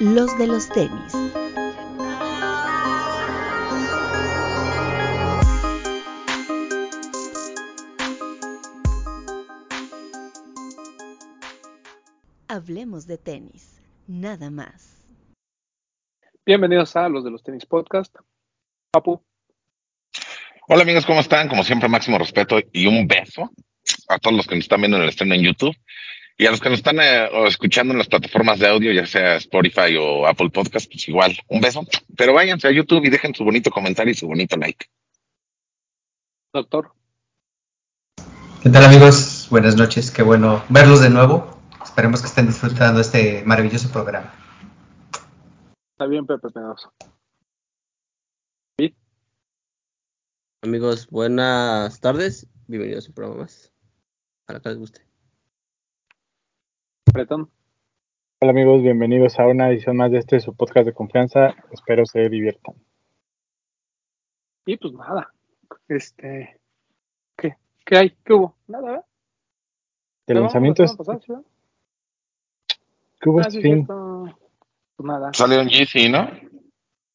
los de los tenis. Hablemos de tenis, nada más. Bienvenidos a los de los tenis podcast. Papu. Hola amigos, ¿cómo están? Como siempre, máximo respeto y un beso a todos los que nos están viendo en el stream en YouTube y a los que nos están eh, escuchando en las plataformas de audio, ya sea Spotify o Apple Podcast, pues igual, un beso. Pero váyanse a YouTube y dejen su bonito comentario y su bonito like. Doctor. ¿Qué tal amigos? Buenas noches, qué bueno verlos de nuevo. Esperemos que estén disfrutando este maravilloso programa. Está bien, Pepe Pedoso. Amigos, buenas tardes. Bienvenidos a un programa más. Para que les guste. Hola amigos, bienvenidos a una edición más de este su podcast de confianza. Espero se diviertan. Y pues nada, este, ¿qué? ¿Qué hay? ¿Qué hubo? Nada, ¿De lanzamientos? ¿Qué hubo ah, este fin? Pues nada. Salió en GC, ¿no?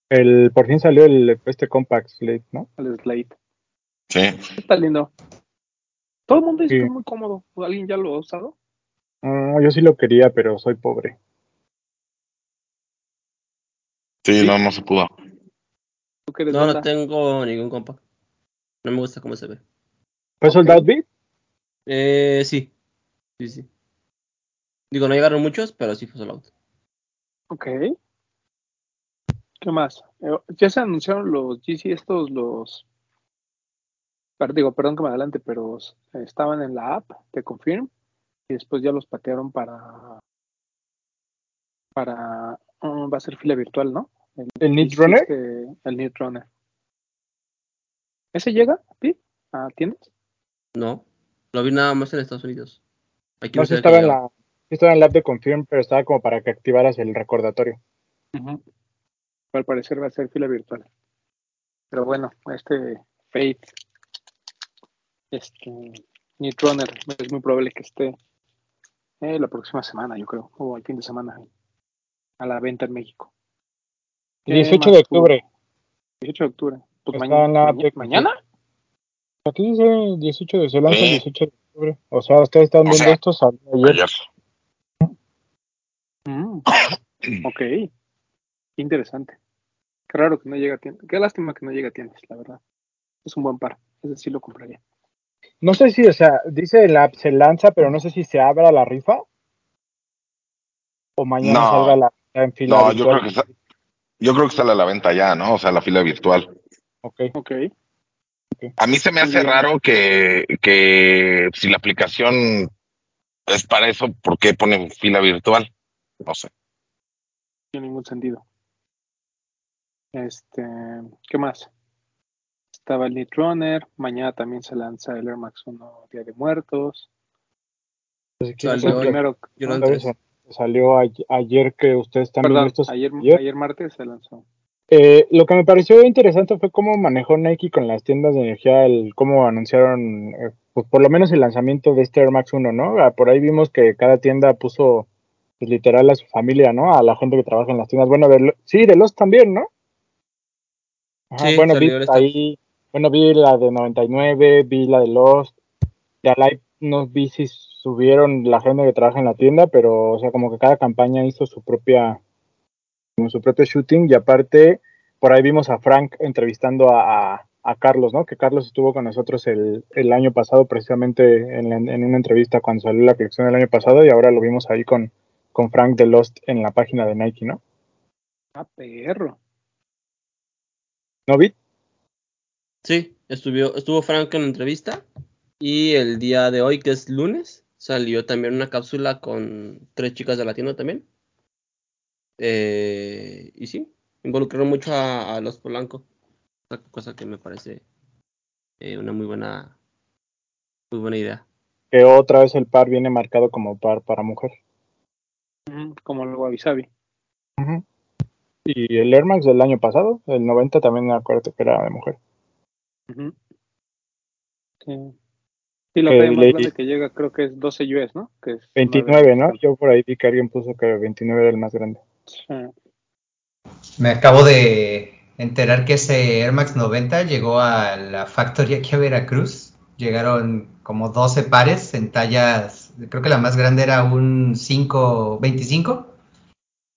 El, por fin salió el, este Compact Slate, ¿no? El Slate. Sí. Está lindo. Todo el mundo dice que es muy cómodo. ¿Alguien ya lo ha usado? Ah, yo sí lo quería, pero soy pobre. Sí, no, no se pudo. No, no tengo ningún compa. No me gusta cómo se ve. ¿Fue sold out beat? Eh, sí. Sí, sí. Digo, no llegaron muchos, pero sí fue sold out. Ok. ¿Qué más? Eh, ya se anunciaron los GC estos, los... Digo, perdón que me adelante, pero estaban en la app de Confirm y después ya los patearon para para mm, va a ser fila virtual, ¿no? El, ¿El Runner? Este, el Need Runner. ¿Ese llega, Pete? ¿Ah, ¿Tienes? No, lo vi nada más en Estados Unidos. Aquí no, estaba en, la, estaba en la app de Confirm, pero estaba como para que activaras el recordatorio. Al parecer va a ser fila virtual. Pero bueno, este Fate, este Need Runner, es muy probable que esté eh, la próxima semana, yo creo, o el fin de semana, a la venta en México. 18 de octubre. 18 de octubre. Pues mañana. ¿Mañana? Aquí dice 18 de, se lanza el 18 de octubre. O sea, ustedes están viendo esto ayer. Mm. ok. Interesante. Qué raro que no llegue a tiendas. Qué lástima que no llegue a tiendas, la verdad. Es un buen par. Ese sí lo compraría. No sé si, o sea, dice la se lanza, pero no sé si se abra la rifa. O mañana salga la en fila no, Yo creo, que está, yo creo que sale a la venta ya, ¿no? O sea, la fila virtual. Ok. Ok. A mí se me hace raro que, que si la aplicación es para eso, ¿por qué ponen fila virtual? No sé. No tiene ningún sentido. Este, ¿qué más? Estaba el Runner, mañana también se lanza el Air Max 1 Día de Muertos. Pues salió, primero, salió ayer que ustedes también estos ayer, ayer, martes se lanzó. Eh, lo que me pareció interesante fue cómo manejó Nike con las tiendas de energía, el, cómo anunciaron, eh, pues por lo menos el lanzamiento de este Air Max 1, ¿no? Ah, por ahí vimos que cada tienda puso pues, literal a su familia, ¿no? A la gente que trabaja en las tiendas. Bueno, de, sí, de los también, ¿no? sí, bueno, ahí bueno, vi la de 99, vi la de Lost. Ya Live no vi si subieron la gente que trabaja en la tienda, pero o sea, como que cada campaña hizo su propia como su propio shooting y aparte por ahí vimos a Frank entrevistando a, a, Carlos, ¿no? Que Carlos estuvo con nosotros el, el año pasado precisamente en, en, una entrevista cuando salió la colección del año pasado y ahora lo vimos ahí con, con Frank de Lost en la página de Nike, ¿no? Ah, perro. ¿No vi? Sí, estuvo, estuvo Frank en la entrevista y el día de hoy, que es lunes, salió también una cápsula con tres chicas de la tienda también. Eh, y sí, involucraron mucho a, los Polanco, cosa que me parece eh, una muy buena, muy buena idea. Que otra vez el par viene marcado como par para mujer. como el Wabi Sabi. Y el Air Max del año pasado, el 90 también me acuerdo que era de mujer. Sí. la talla más grande que llega creo que es 12 US, ¿no? Que es 29, ¿no? Yo por ahí vi que alguien puso que 29 era el más grande. Sí. Me acabo de enterar que ese Air Max 90 llegó a la factory aquí a Veracruz. Llegaron como 12 pares en tallas, creo que la más grande era un 525.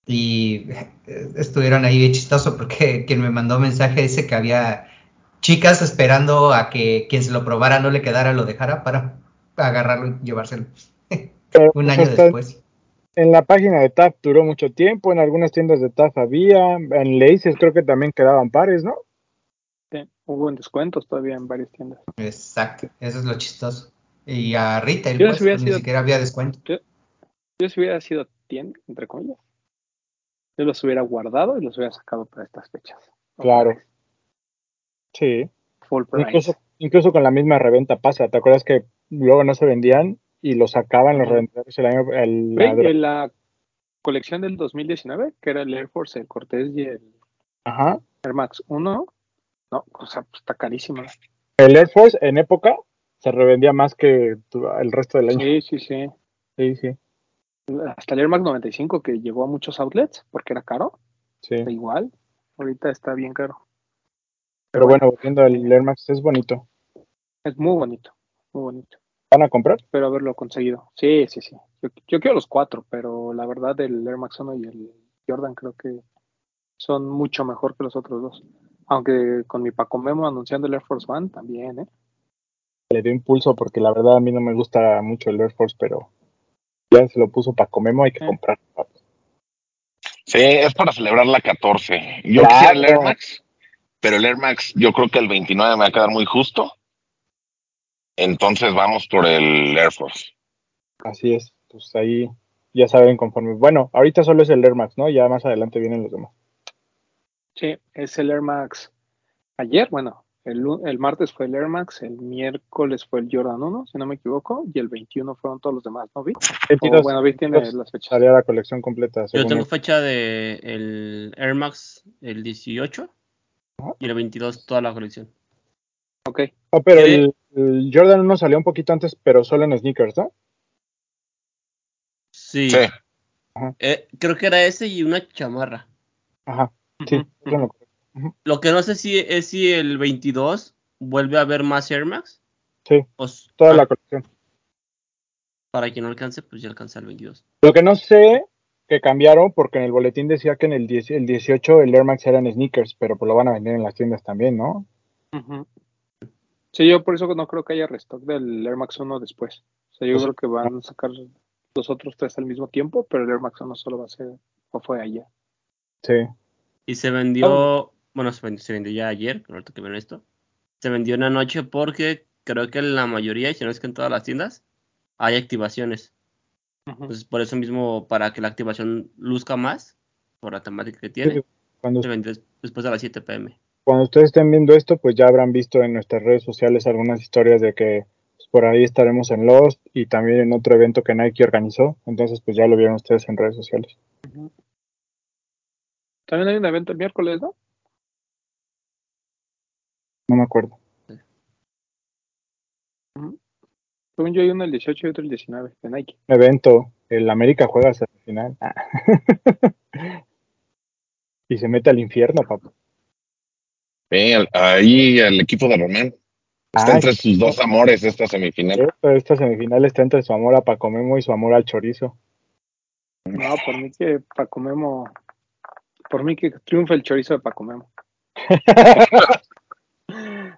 Y eh, estuvieron ahí bien chistoso porque quien me mandó mensaje dice que había chicas esperando a que quien se lo probara no le quedara, lo dejara para agarrarlo y llevárselo. Un pues, año después. En la página de TAF duró mucho tiempo, en algunas tiendas de TAF había, en Laces creo que también quedaban pares, ¿no? Sí, Hubo en descuentos todavía en varias tiendas. Exacto, eso es lo chistoso. Y a retail, Yo pues, si ni sido- siquiera había descuento. Yo si hubiera sido tienda, entre comillas, yo los hubiera guardado y los hubiera sacado para estas fechas. Claro. Sí. Full price. Incluso, incluso con la misma reventa pasa. ¿Te acuerdas que luego no se vendían y los sacaban los revendedores el año el, la- en la colección del 2019, que era el Air Force, el Cortés y el Ajá. Air Max 1, no, o sea, pues, está carísima. El Air Force en época se revendía más que el resto del año. Sí, sí, sí. Sí, sí. Hasta el Air Max 95 que llegó a muchos outlets porque era caro, sí. da igual. Ahorita está bien caro. Pero bueno, volviendo al Air Max, es bonito. Es muy bonito, muy bonito. ¿Van a comprar? Espero haberlo conseguido. Sí, sí, sí. Yo, yo quiero los cuatro, pero la verdad el Air Max 1 y el Jordan creo que son mucho mejor que los otros dos. Aunque con mi Paco Memo anunciando el Air Force One también, ¿eh? Le dio impulso porque la verdad a mí no me gusta mucho el Air Force, pero ya se lo puso Paco Memo, hay que Eh. comprar. Sí, es para celebrar la 14. Yo Claro. quisiera el Air Max, pero el Air Max yo creo que el 29 me va a quedar muy justo. Entonces vamos por el Air Force. Así es, pues ahí ya saben conforme. Bueno, ahorita solo es el Air Max, ¿no? Ya más adelante vienen los demás. Sí, es el Air Max. Ayer, bueno, el, el martes fue el Air Max, el miércoles fue el Jordan 1, si no me equivoco, y el 21 fueron todos los demás, ¿no, Vic? O, 22, bueno, Vic tiene 22 las fechas. salía la colección completa. Yo tengo él. fecha de el Air Max el 18 y el 22 toda la colección. Ok, Ah, pero el, el Jordan 1 salió un poquito antes, pero solo en sneakers, ¿no? Sí. Sí. Eh, creo que era ese y una chamarra. Ajá, sí. Lo que no sé si es si el 22 vuelve a haber más Air Max. Sí, O toda ah, la colección. Para quien no alcance, pues ya alcanza el 22. Lo que no sé que cambiaron, porque en el boletín decía que en el, 10 el 18 el Air Max eran sneakers, pero pues lo van a vender en las tiendas también, ¿no? Sí, yo por eso no creo que haya restock del Air Max 1 después. O sea, yo Pues- creo que van a sacar los otros tres al mismo tiempo, pero el Air Max 1 solo va a ser, o fue ayer. Sí. Y se vendió, bueno, se vendió, se vendió ya ayer, ahorita que ven esto. Se vendió en la noche porque creo que en la mayoría, y si no es que en todas las tiendas, hay activaciones. Ujú. Entonces, por eso mismo, para que la activación luzca más, por la temática que tiene, Cuando, después de las 7 pm. cuando ustedes estén viendo esto, pues ya habrán visto en nuestras redes sociales algunas historias de que pues, por ahí estaremos en Lost y también en otro evento que Nike organizó. Entonces, pues ya lo vieron ustedes en redes sociales. También hay un evento el miércoles, ¿no? No me acuerdo. Según yo hay uno el 18 y otro el 19 de Nike. Evento, el América juega hasta el final. Ah. y se mete al infierno, papá. Sí, el- ahí el equipo de Román está entre sus dos amores esta semifinal. Cierto, esta semifinal está entre su amor a Paco Memo y su amor al chorizo. No, por mí que Paco Memo, por mí que triunfa el chorizo de Paco Memo.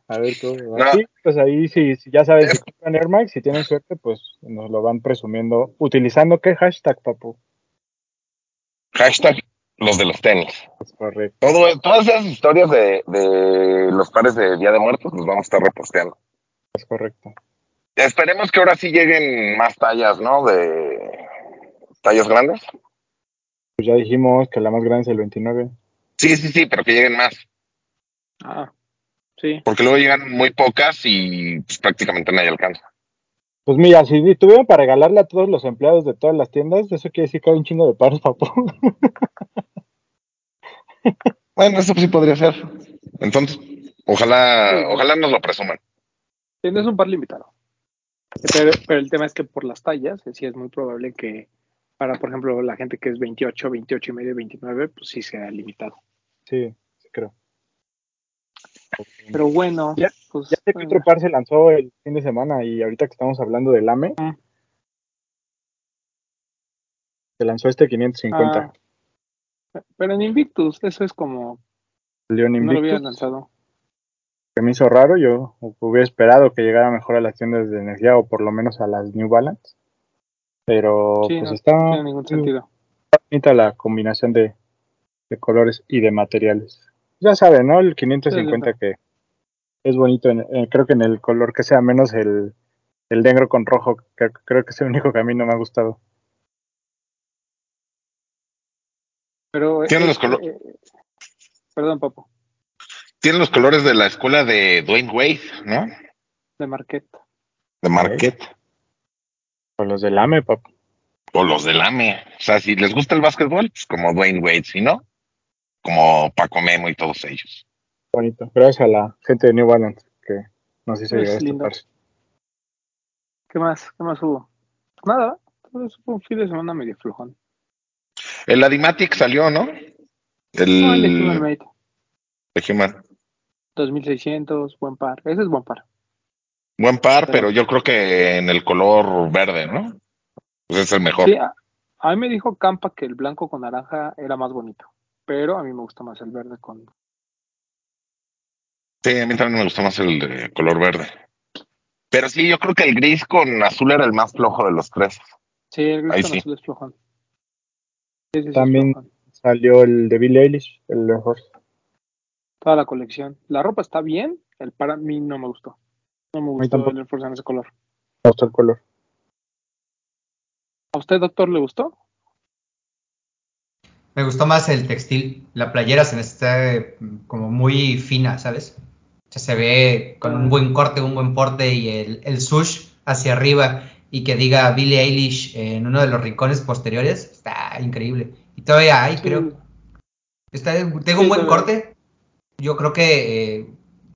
A ver cómo va. No. Sí, pues ahí sí, sí, ya saben, si compran Air Max, si tienen suerte, pues nos lo van presumiendo. ¿Utilizando qué hashtag, papu? Hashtag los de los tenis. Es correcto, Todo, todas esas historias de, de los pares de Día de Muertos los vamos a estar reposteando. es correcto. Esperemos que ahora sí lleguen más tallas, ¿no? De tallas grandes. Pues ya dijimos que la más grande es el 29. Sí, sí, sí, pero que lleguen más. Ah, sí. Porque luego llegan muy pocas y pues, prácticamente nadie alcanza. Pues mira, si tuvieran para regalarle a todos los empleados de todas las tiendas, eso quiere decir que hay un chingo de pares, papu. Bueno, eso sí podría ser. Entonces, ojalá, ojalá nos lo presuman. Tienes un par limitado. Pero, pero el tema es que por las tallas, sí es muy probable que Para, por ejemplo, la gente que es 28, 28 y medio, 29, pues sí sea limitado. Sí. Pero bueno, Ya- pues, Ya sé que otro par se lanzó el fin de semana y ahorita que estamos hablando del AME, Ah. se lanzó este 550. ah, pero en Invictus, eso es como, no lo Invictus, lanzado. que me hizo raro, yo hubiera esperado que llegara mejor a las tiendas de energía o por lo menos a las New Balance. Pero Sí, pues no, está no tiene ningún sentido. bonita la combinación de, de colores y de materiales. Ya saben, ¿no? El 550 que es bonito, en- en- creo que en el color que sea menos el, el negro con rojo, que creo que es el único que a mí no me ha gustado. Pero, Tiene eh, los colo- eh, perdón, Papo, Tiene los colores de la escuela de Dwayne Wade, ¿no? de Marquette. De Marquette. O los del AME, papá. O los del AME. O sea, si les gusta el básquetbol, pues como Dwayne Wade, si no, como Paco Memo y todos ellos. Bonito. Gracias a la gente de New Balance que nos hizo llegar lindo. par. ¿Qué más? ¿Qué más hubo? Nada, todo fue un fin de semana medio flojón. El Adimatic salió, ¿no? El, No, el de Human Made, de Human. 2600, buen par. Ese es buen par. Buen par, Pero- pero yo creo que en el color verde, ¿no? Pues es el mejor. Sí, a, a mí me dijo Campa que el blanco con naranja era más bonito, pero a mí me gusta más el verde con... Sí, a mí también me gustó más el de color verde. Pero sí, yo creo que el gris con azul era el más flojo de los tres. Sí, el gris Ahí con sí. azul es flojón. Sí, sí, También- flojón. Salió el de Billie Eilish, el de Horse. Toda la colección. La ropa está bien, el par a mí no me gustó. No me gustó el Force en ese color. Me gustó el color. ¿A usted, doctor, le gustó? Me gustó más el textil. La playera se me está eh, como muy fina, ¿sabes? O sea, se ve con un buen corte, un buen porte y el, el sush hacia arriba y que diga Billie Eilish en uno de los rincones posteriores. Está increíble. Y todavía hay, Sí. creo. Está, tengo Sí, un buen corte. Yo creo que eh,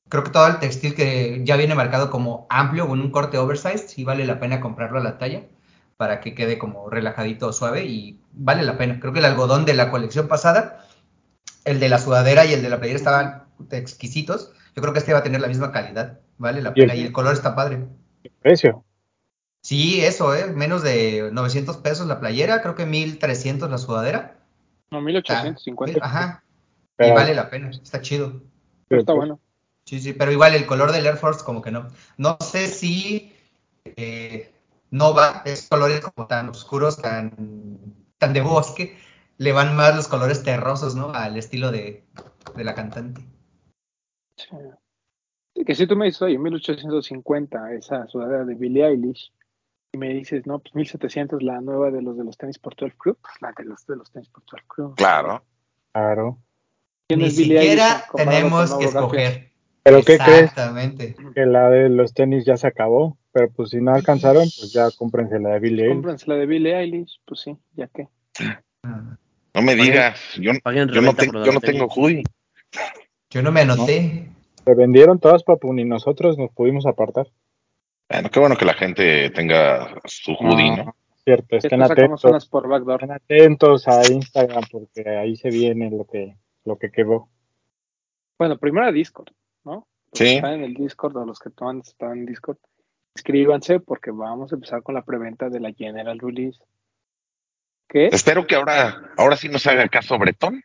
creo que todo el textil que ya viene marcado como amplio con un corte oversized, sí vale la pena comprarlo a la talla para que quede como relajadito, suave y vale la pena. Creo que el algodón de la colección pasada, el de la sudadera y el de la playera estaban exquisitos. Yo creo que este va a tener la misma calidad, vale la Y el- pena y el color está padre. Precio. Sí, eso, ¿eh? Menos de 900 pesos la playera, creo que 1300 la sudadera. No, Está- 1850. Ajá. Y vale la pena, está chido. Pero está bueno. Sí, sí, pero igual el color del Air Force como que no. No sé si eh, no va, esos colores como tan oscuros, tan, tan de bosque, le van más los colores terrosos, ¿no? Al estilo de, de la cantante. Sí. Sí, Que si tú me dices, oye, 1850, esa sudadera de Billie Eilish, y me dices, no, pues 1700, la nueva de los de los tenis por 12 Crew, pues la de los de los tenis por 12 Crew. Claro. Claro. ¿Quién Ni es Billie Eilish siquiera tenemos que escoger. ¿Pero qué crees? Exactamente. Que la de los tenis ya se acabó. Pero pues si no alcanzaron, pues ya cómprense la de Billie Eilish. Cómprense la de Billie Eilish, pues sí, ya que. No me digas, yo, yo no, por yo no tengo hoodie. Yo no me anoté. Se vendieron todas, papu, ni nosotros nos pudimos apartar. Bueno, qué bueno que la gente tenga su hoodie, ¿no? Cierto, estén atentos. unas por backdoor. Estén atentos a Instagram porque ahí se viene lo que, lo que quedó. Bueno, primero a Discord, ¿no? Los Sí. que Están en el Discord o los que toman están en Discord. Inscríbanse porque vamos a empezar con la preventa de la General Release. ¿Qué? Espero que ahora, ahora sí nos haga caso Bretón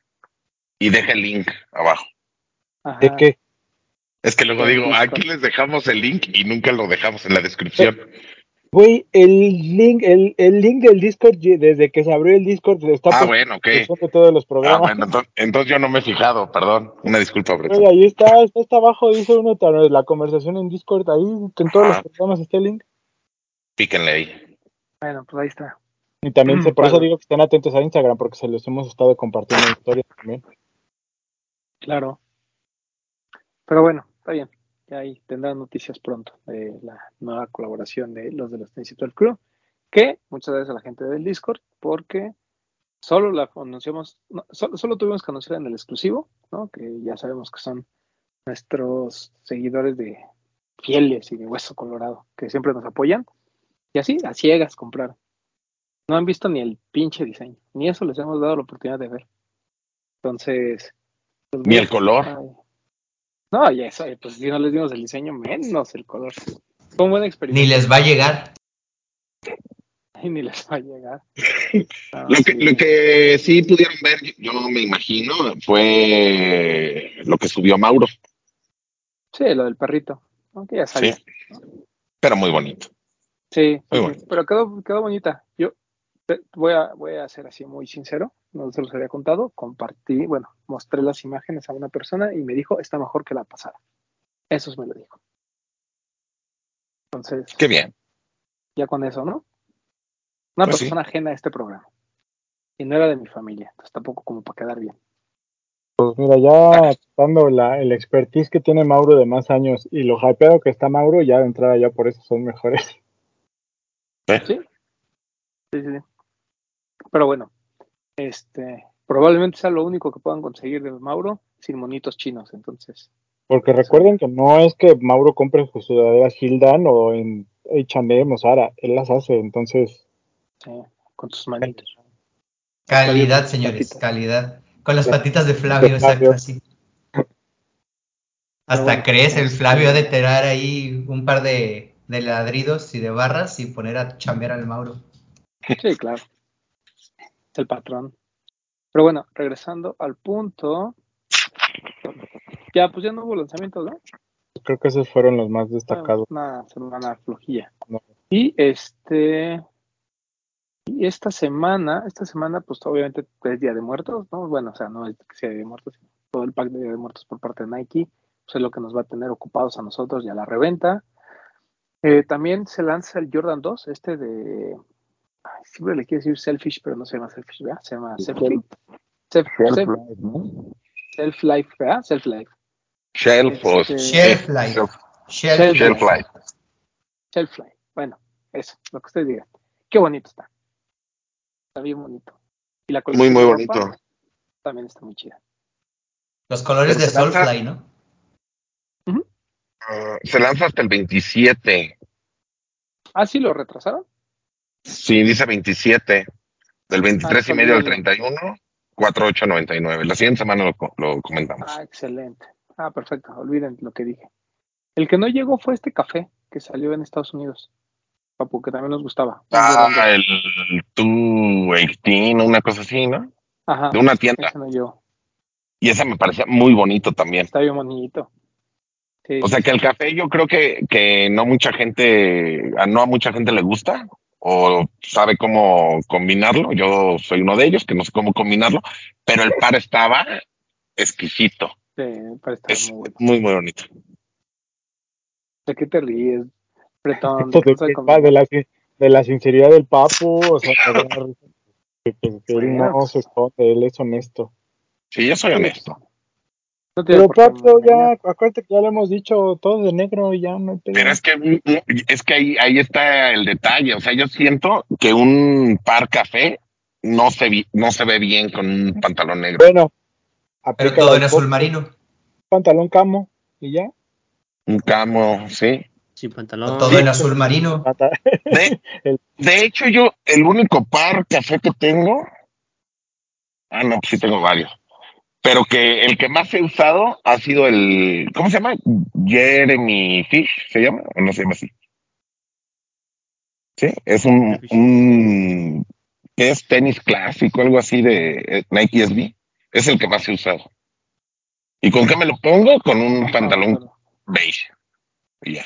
y deje el link abajo. Ajá. ¿De qué? Es que luego digo, aquí les dejamos el link y nunca lo dejamos en la descripción. Güey, el link, el, el link del Discord, desde que se abrió el Discord, está Ah, bueno, ok. en la descripción de todos los Ah, programas. bueno, entonces, entonces yo no me he fijado, perdón. Una disculpa, Güey, Bretón. ahí está, está hasta abajo, dice uno, la conversación en Discord, ahí en todos Ah. los programas está el link. Píquenle ahí. Bueno, pues ahí está. Y también, se, por eso digo que estén atentos a Instagram, porque se los hemos estado compartiendo en historias también. Claro. Pero bueno, está bien. Ya ahí tendrán noticias pronto de la nueva colaboración de los de los todo el crew. Que muchas gracias a la gente del Discord, porque solo la anunciamos, no, solo, solo tuvimos que anunciar en el exclusivo, ¿no? Que ya sabemos que son nuestros seguidores de fieles y de hueso colorado, que siempre nos apoyan. Y así, a ciegas comprar. No han visto ni el pinche diseño, ni eso les hemos dado la oportunidad de ver. Entonces. pues, Ni el color. ay. No, y eso, pues si no les dimos el diseño, menos el color. Fue un buen experimento. Ni les va a llegar. Ni les va a llegar. No, Lo que, sí. lo que sí pudieron ver, yo me imagino, fue lo que subió Mauro. Sí, lo del perrito. Aunque ya Sí. sabía. Pero muy bonito. Sí, sí, Muy sí, bueno. pero quedó, quedó bonita. Yo voy a, voy a ser así muy sincero, no se los había contado, compartí, bueno, mostré las imágenes a una persona y me dijo, está mejor que la pasada. Eso me lo dijo. Entonces, Qué bien. ya con eso, ¿no? Una Pues sí. persona ajena a este programa. Y no era de mi familia, entonces tampoco como para quedar bien. Pues mira, ya dando la, el expertise que tiene Mauro de más años y lo hypeado que está Mauro, ya de entrada ya por eso son mejores. ¿Eh? Sí. Sí, sí, sí. Pero bueno, este, probablemente sea lo único que puedan conseguir de Mauro sin monitos chinos, entonces. Porque recuerden que no es que Mauro compre sus sudaderas Hildan o en H&M o Zara, él las hace, entonces Sí, con tus manitos. Calidad, señores, Patitas. calidad. Con las patitas de Flavio, De exacto, así. Hasta bueno, crees, el Flavio ha de tirar ahí un par de, de ladridos y de barras y poner a chambear al Mauro. Sí, claro. El patrón. Pero bueno, regresando al punto. Ya, pues ya no hubo lanzamientos, ¿no? creo que esos fueron los más destacados. Una semana flojilla. No. Y este. Y esta semana, esta semana, pues obviamente es Día de Muertos, ¿no? Bueno, o sea, no es que sea Día de Muertos, sino todo el pack de Día de Muertos por parte de Nike, pues es lo que nos va a tener ocupados a nosotros y a la reventa. Eh, también se lanza el Jordan 2, este de. Siempre le quiero decir Selfish, pero no se llama Selfish, ¿verdad? Se llama Selfie. Self, self, self Life, ¿verdad? Self Life. Shelf Este- Shelf life. Shelf, Shelf, Shelf life. Self Life. Bueno, eso, lo que usted diga. Qué bonito está. Está bien bonito. Y la Muy, muy ropa bonito. También está muy chida. Los colores Pero de Soulfly, ¿no? Ah, se lanza hasta el 27. Ah, sí, lo retrasaron. Sí, dice 27. Del 23 y Ah, medio al olvídalo. 31, 48.99. La siguiente semana lo, lo comentamos. Ah, excelente. Ah, perfecto. Olviden lo que dije. El que no llegó fue este café que salió en Estados Unidos. Papu, que también nos gustaba. Ah, el 218, una cosa así, ¿no? Ajá. De una tienda. Ese no llegó. Y esa me parecía muy bonito también. Está bien bonito. Sí, O sea que el café yo creo que, que no mucha gente, no a mucha gente le gusta o sabe cómo combinarlo. Yo soy uno de ellos que no sé cómo combinarlo, pero el par estaba exquisito. sí, parece estar Es muy bueno. muy, muy bonito. ¿De qué te ríes? Bretón, ¿de la, de la sinceridad del papu, o sea, que, que- que él Bueno, no pues. se esconde, él es honesto. Sí, yo soy honesto. No Pero papu, ya, acuérdate que ya lo hemos dicho, todo de negro y ya no hay. Pero es que, es que ahí, ahí está el detalle. O sea, yo siento que un par café no se, vi- no se ve bien con un pantalón negro. Bueno, Pero todo en azul marino. pantalón camo y ya. Un camo, sí. Sin O pantalón. todo en azul marino. De, de hecho, yo, el único par café que tengo, ah, no, pues sí tengo varios, pero que el que más he usado ha sido el, ¿cómo se llama? Jeremy Fish, ¿se llama? ¿O no se llama así? Sí, es un, un, que es tenis clásico, algo así de eh, Nike SB. Es el que más he usado. ¿Y con qué me lo pongo? Con un pantalón beige. Y ya.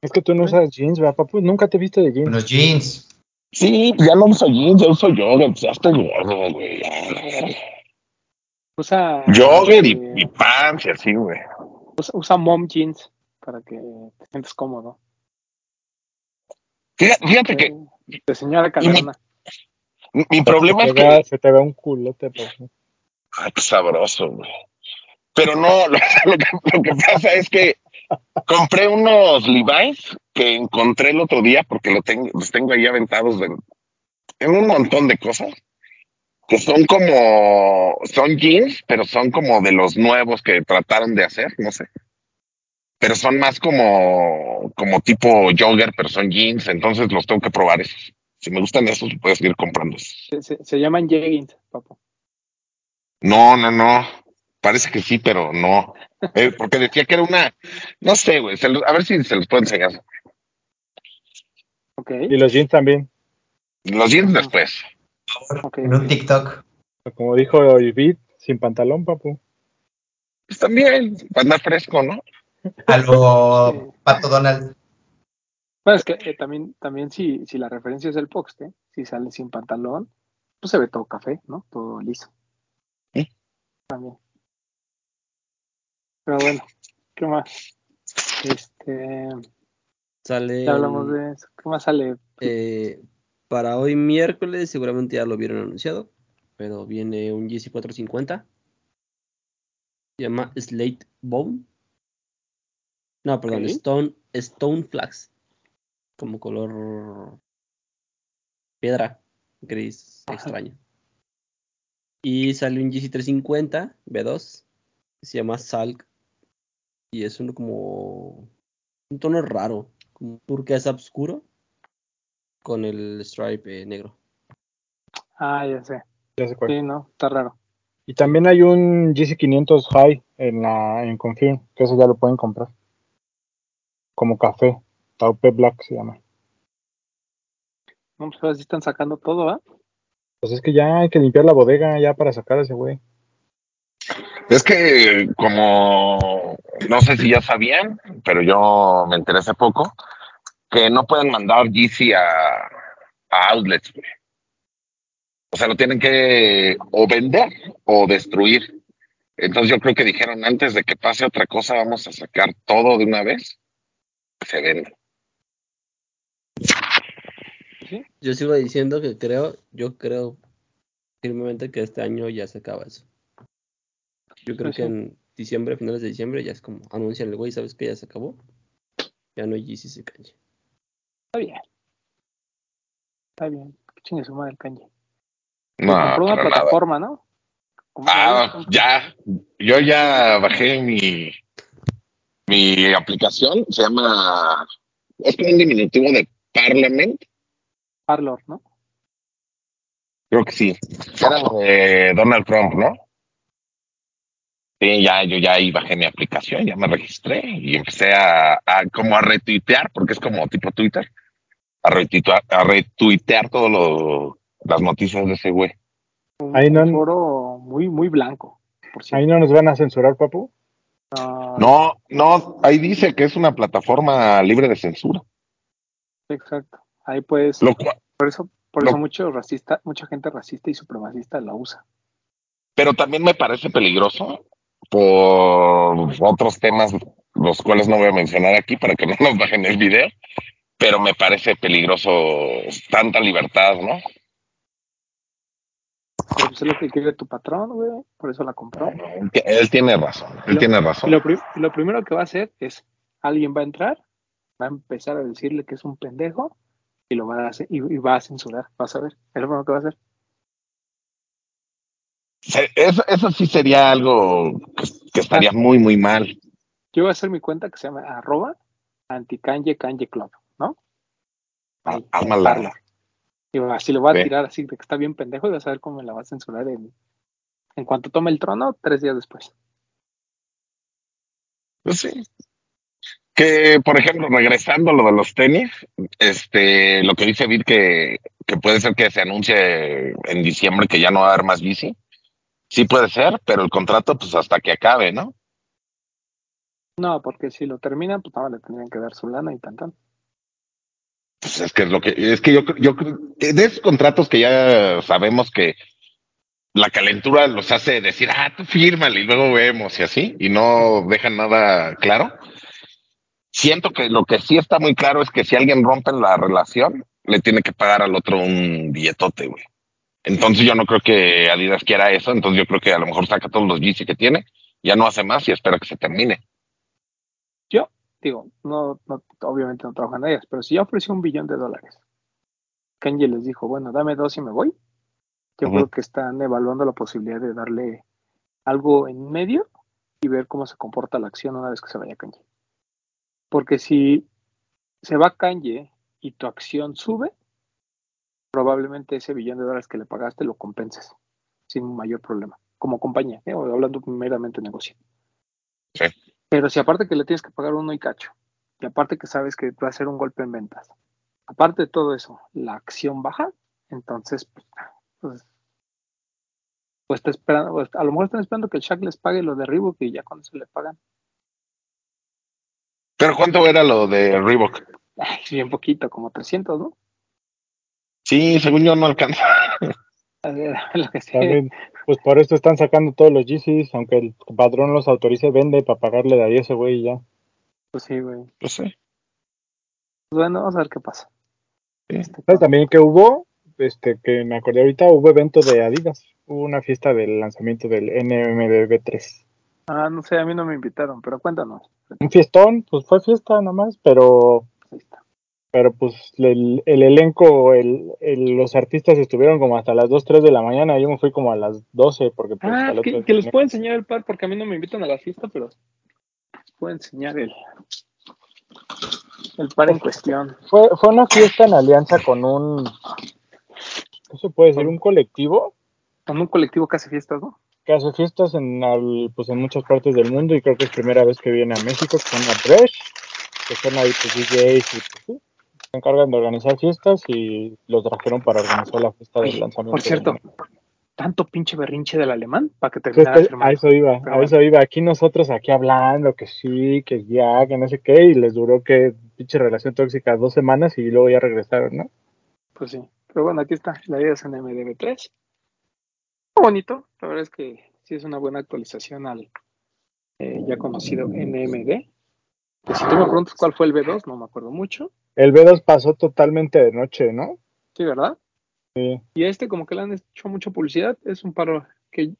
Es que tú no usas jeans, ¿verdad, papu? Nunca te he visto de jeans. Unos jeans. Sí, ya no uso jeans, ya uso jogger, pues ya estoy gordo, güey. Usa, Jogger y, eh, y pants y así, güey. usa, usa mom jeans para que te sientas cómodo. Fíjate, fíjate que De señora calderona. mi problema se es que... se te ve un culote, papu. Ay, qué sabroso, güey. Pero no, lo, lo que, lo que pasa es que compré unos Levi's que encontré el otro día porque lo tengo, los tengo ahí aventados de- en un montón de cosas que son como, son jeans, pero son como de los nuevos que trataron de hacer, no sé. Pero son más como, como tipo jogger, pero son jeans, entonces los tengo que probar esos. Si me gustan esos, puedes ir comprando. esos. Se, se- se llaman jeggings, papo. No, no, no. Parece que sí, pero no. Eh, porque decía que era una. No sé, güey. A ver si se los puedo enseñar. Ok, Y los jeans también. Los jeans después. En un TikTok. Como dijo Ibit, sin pantalón, papu. Pues también, para andar fresco, ¿no? A lo Sí. Pato Donald. Bueno, es que eh, también, también si, si la referencia es el poste, si sale sin pantalón, pues se ve todo café, ¿no? Todo liso. Sí. También. Pero bueno, ¿qué más? Este, Sale. ya hablamos de eso. ¿Qué más sale? eh, para hoy miércoles, seguramente ya lo vieron anunciado. Pero viene un GC 450. Se llama Slate Bone. No, perdón. Stone, Stone Flags. Como color piedra, gris, Ajá. extraño. Y sale un GC 350 B2. Se llama Salk. Y es uno como. Un tono raro. Como turquesa oscuro. Con el stripe eh, negro. Ah, ya sé. Ya sé cuál. Sí, no, está raro. Y también hay un GC500 High en la en Confirm, que ese ya lo pueden comprar. Como café. Taupe Black se llama. No, pues ahora sí están sacando todo, ¿ah? Pues es que ya hay que limpiar la bodega ya para sacar a ese güey. Es que, como. No sé si ya sabían, pero yo me enteré hace poco. Que no pueden mandar GC a, a outlets, güey. O sea, lo tienen que o vender o destruir. Entonces yo creo que dijeron antes de que pase otra cosa, vamos a sacar todo de una vez. Que se venda. Sí. Yo sigo diciendo que creo, yo creo firmemente que este año ya se acaba eso. Yo creo que en diciembre, finales de diciembre, ya es como anuncian el güey, ¿sabes que ya se acabó? Ya no hay GC se cancha. Está bien. Está bien. Chingue su madre el kanji. No, compró una nada. plataforma, ¿no? Ah, ya. Yo ya bajé mi, mi aplicación. Se llama. Es como un diminutivo de Parliament. Parlor, ¿no? Creo que sí. Era lo de Donald Trump, ¿no? Sí, ya, yo ya ahí bajé mi aplicación, ya me registré y empecé a, a como a retuitear, porque es como tipo Twitter, a retuitear, a retuitear todas las noticias de ese güey. Un, Ahí no- un foro muy, muy blanco, por Ahí no nos van a censurar, papu. No, No, no, ahí dice que es una plataforma libre de censura. Exacto. Ahí pues, Lo cual, por eso, por lo- eso mucho racista, mucha gente racista y supremacista la usa. pero también me parece peligroso por otros temas, los cuales no voy a mencionar aquí para que no nos bajen el video, pero me parece peligroso tanta libertad, ¿no? Pero pues es lo que quiere tu patrón, güey. Por eso la compró. Él ti- Él tiene razón, él Lo- tiene razón. lo, primero que va a hacer es, alguien va a entrar, va a empezar a decirle que es un pendejo y lo va a hacer, y, y va a censurar, vas a ver. Es lo primero que va a hacer. Eso, eso sí sería algo que, que estaría muy, muy mal. Yo voy a hacer mi cuenta que se llama arroba anticanje canje club, ¿no? Ahí, Alma en la- Parler. Y va- así lo va a tirar así de que está bien pendejo y vas a ver cómo me la va a censurar en, en cuanto tome el trono, tres días después. Pues sí. Que, por ejemplo, regresando a lo de los tenis, este, lo que dice Vid que, que puede ser que se anuncie en diciembre que ya no va a haber más bici. Sí puede ser, pero el contrato, pues hasta que acabe, ¿no? No, porque si lo terminan, pues nada, le tendrían que dar su lana y tan tan. Pues es que es lo que, es que yo, yo de esos contratos que ya sabemos que la calentura los hace decir, ah, tú fírmale y luego vemos y así, y no dejan nada claro. Siento que lo que sí está muy claro es que si alguien rompe la relación, le tiene que pagar al otro un billetote, güey. Entonces yo no creo que Adidas quiera eso, entonces yo creo que a lo mejor saca todos los Yeezy que tiene, ya no hace más y espera que se termine. Yo, digo, no, no obviamente no trabajan ellas, pero si yo ofrecí un billón de dólares, Kanye les dijo, bueno, dame dos y me voy, yo creo que están evaluando la posibilidad de darle algo en medio y ver cómo se comporta la acción una vez que se vaya Kanye. Porque si se va Kanye y tu acción sube, probablemente ese billón de dólares que le pagaste lo compenses sin mayor problema, como compañía, ¿eh? O hablando meramente de negocio. Sí. Pero si aparte que le tienes que pagar uno y cacho, y aparte que sabes que va a ser un golpe en ventas, aparte de todo eso, la acción baja, entonces, pues, pues, pues está esperando, pues, a lo mejor están esperando que el Shaq les pague lo de Reebok y ya con eso le pagan. Pero ¿cuánto era lo de Reebok? Ay, bien poquito, como 300, ¿no? Sí, según yo no alcanza. A ver, lo que sé. También, pues por esto están sacando todos los Yeezys, aunque el padrón los autorice, vende para pagarle de ahí a ese güey y ya. Pues sí, güey. No sé. Pues bueno, vamos a ver qué pasa. Sí. Este, ¿Sabes también que hubo? Este, que me acordé ahorita, hubo evento de Adidas. Hubo una fiesta del lanzamiento del NMDB3. Ah, no sé, a mí no me invitaron, pero cuéntanos. Un fiestón, pues fue fiesta nomás, pero Ahí está. Pero pues el, el elenco, el, el- los artistas estuvieron como hasta las 2, 3 de la mañana, yo me fui como a las 12 porque pues Ah, que, les puedo enseñar el par porque a mí no me invitan a la fiesta, pero les puedo enseñar el, el par en cuestión. fue, fue una fiesta en alianza con un, ¿qué se puede decir? Un colectivo Con un colectivo que hace fiestas, ¿no? que hace fiestas en, al- pues en muchas partes del mundo y creo que es primera vez que viene a México, que son a Fresh, que son ahí pues DJs y pues sí, se encargan de organizar fiestas y los trajeron para organizar la fiesta del lanzamiento. por cierto, tanto pinche berrinche del alemán para que Sí, terminara es que firmando. a eso iba, Pero a eso iba. Aquí nosotros aquí hablando que sí, que ya, que no sé qué, y les duró que pinche relación tóxica dos semanas y luego ya regresaron, ¿no? Pues sí. Pero bueno, aquí está. La idea es en MDB3. Muy bonito. La verdad es que sí es una buena actualización al eh, ya conocido NMD. Si tú me preguntas cuál fue el B2, no me acuerdo mucho. El B2 pasó totalmente de noche, ¿no? Sí, ¿verdad? Sí. Y este como que le han hecho mucha publicidad. Es un paro que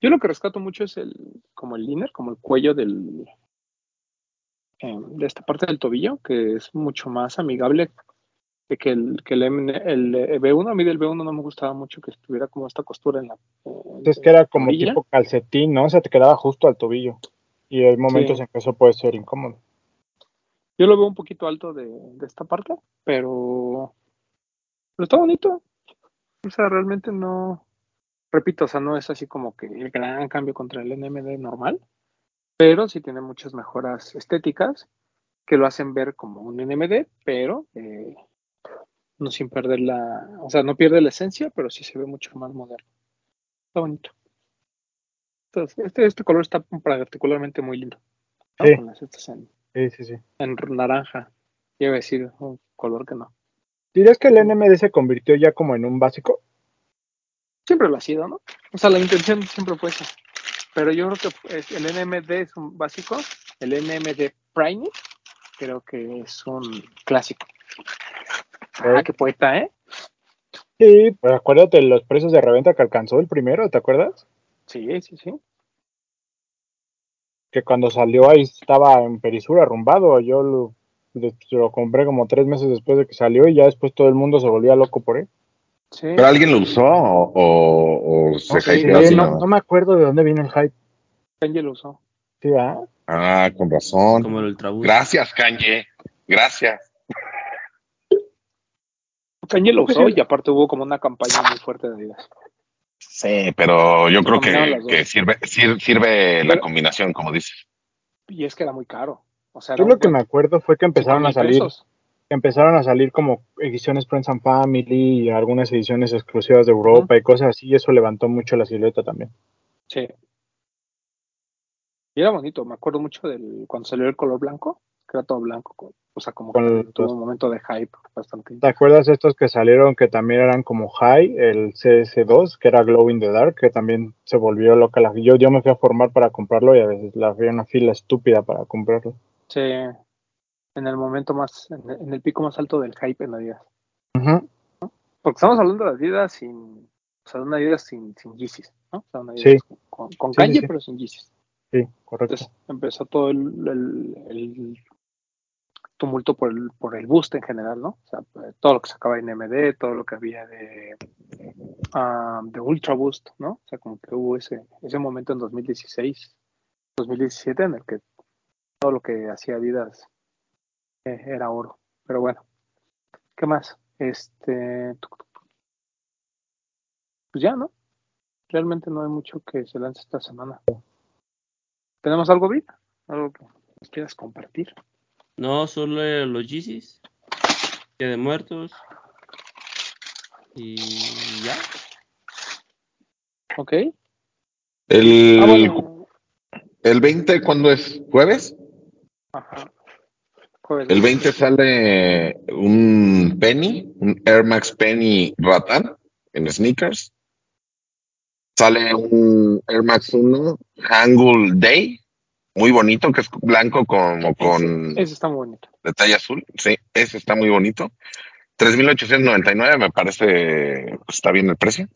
yo lo que rescato mucho es el como el liner, como el cuello del eh, de esta parte del tobillo, que es mucho más amigable que el, que el, el eh, B1. A mí del B1 no me gustaba mucho que estuviera como esta costura en la... Es que era como tipo calcetín, ¿no? O sea, te quedaba justo al tobillo. Y hay momentos Sí. en que eso puede ser incómodo. Yo lo veo un poquito alto de, de esta parte, pero, pero está bonito. O sea, realmente no, repito, o sea, no es así como que el gran cambio contra el NMD normal, pero sí tiene muchas mejoras estéticas que lo hacen ver como un NMD, pero eh, no sin perder la, o sea, no pierde la esencia, pero sí se ve mucho más moderno. Está bonito. Entonces, este, este color está particularmente muy lindo. ¿no? Sí. Con las estas en, Sí, sí, sí. en naranja. Iba a decir un color que no. ¿Dirías que el NMD se convirtió ya como en un básico? Siempre lo ha sido, ¿no? O sea, la intención siempre fue esa. Pero yo creo que es- el NMD es un básico, el NMD Prime creo que es un clásico. Ah, qué poeta, ¿eh? Sí, pues acuérdate los precios de reventa que alcanzó el primero, ¿te acuerdas? Sí, sí, sí. Que cuando salió ahí estaba en Perisur arrumbado. Yo lo, lo- compré como tres meses después de que salió y ya después todo el mundo se volvía loco por él. Sí. ¿Pero alguien lo usó o, o- o se así no, me acuerdo de dónde viene el hype. Kanye lo usó. Sí, ¿verdad? Ah, con razón. Como el Ultraboost. Gracias, Kanye. Gracias. Kanye lo usó y aparte hubo como una campaña muy fuerte de Adidas. Sí, pero yo creo que, que sirve, sir- sirve la combinación, como dices. Y es que era muy caro. O sea, Yo lo que me acuerdo fue que empezaron a salir, pesos. empezaron a salir como ediciones Friends and Family y algunas ediciones exclusivas de Europa y cosas así, y eso levantó mucho la silueta también. Sí. Y era bonito, me acuerdo mucho del cuando salió el color blanco, que era todo blanco, o sea, como Con que tuvo un momento de hype bastante. ¿Te acuerdas estos que salieron que también eran como High, el CS2, que era Glow in the Dark, que también se volvió loca la yo yo me fui a formar para comprarlo y a veces la había una fila estúpida para comprarlo. Sí, en el momento más, en el, en el pico más alto del hype en Adidas. Ujú, Porque estamos hablando de Adidas sin, o sea, de una Adidas sin, sin Yeezys, ¿no? O sea, una Sí. Adidas con, con Sí, sí, sí. pero sin Yeezys. Sí, correcto. Entonces empezó todo el, el- el tumulto por el, por el boost en general, ¿no? O sea, eh, todo lo que sacaba en MD, todo lo que había de, ah, de Ultra Boost, ¿no? O sea, como que hubo ese, ese momento en 2016, 2017 en el que todo lo que hacía Adidas eh, era oro. Pero bueno, ¿qué más? Este, pues ya, ¿no? Realmente no hay mucho que se lance esta semana. ¿Tenemos algo, Vic? ¿Algo que nos quieras compartir? No, solo los Yeezys. Día de muertos. Y ya. Ok. El, Ah, bueno. el 20, ¿cuándo es? ¿Jueves? Ajá. Jueves. El 20 sale un Penny, un Air Max Penny Ratán en sneakers. Sale un Air Max 1 Hangul Day, muy bonito, que es blanco como con Ese, ese está muy bonito. detalle azul. Sí, ese está muy bonito. 3.899 me parece, pues, está bien el precio.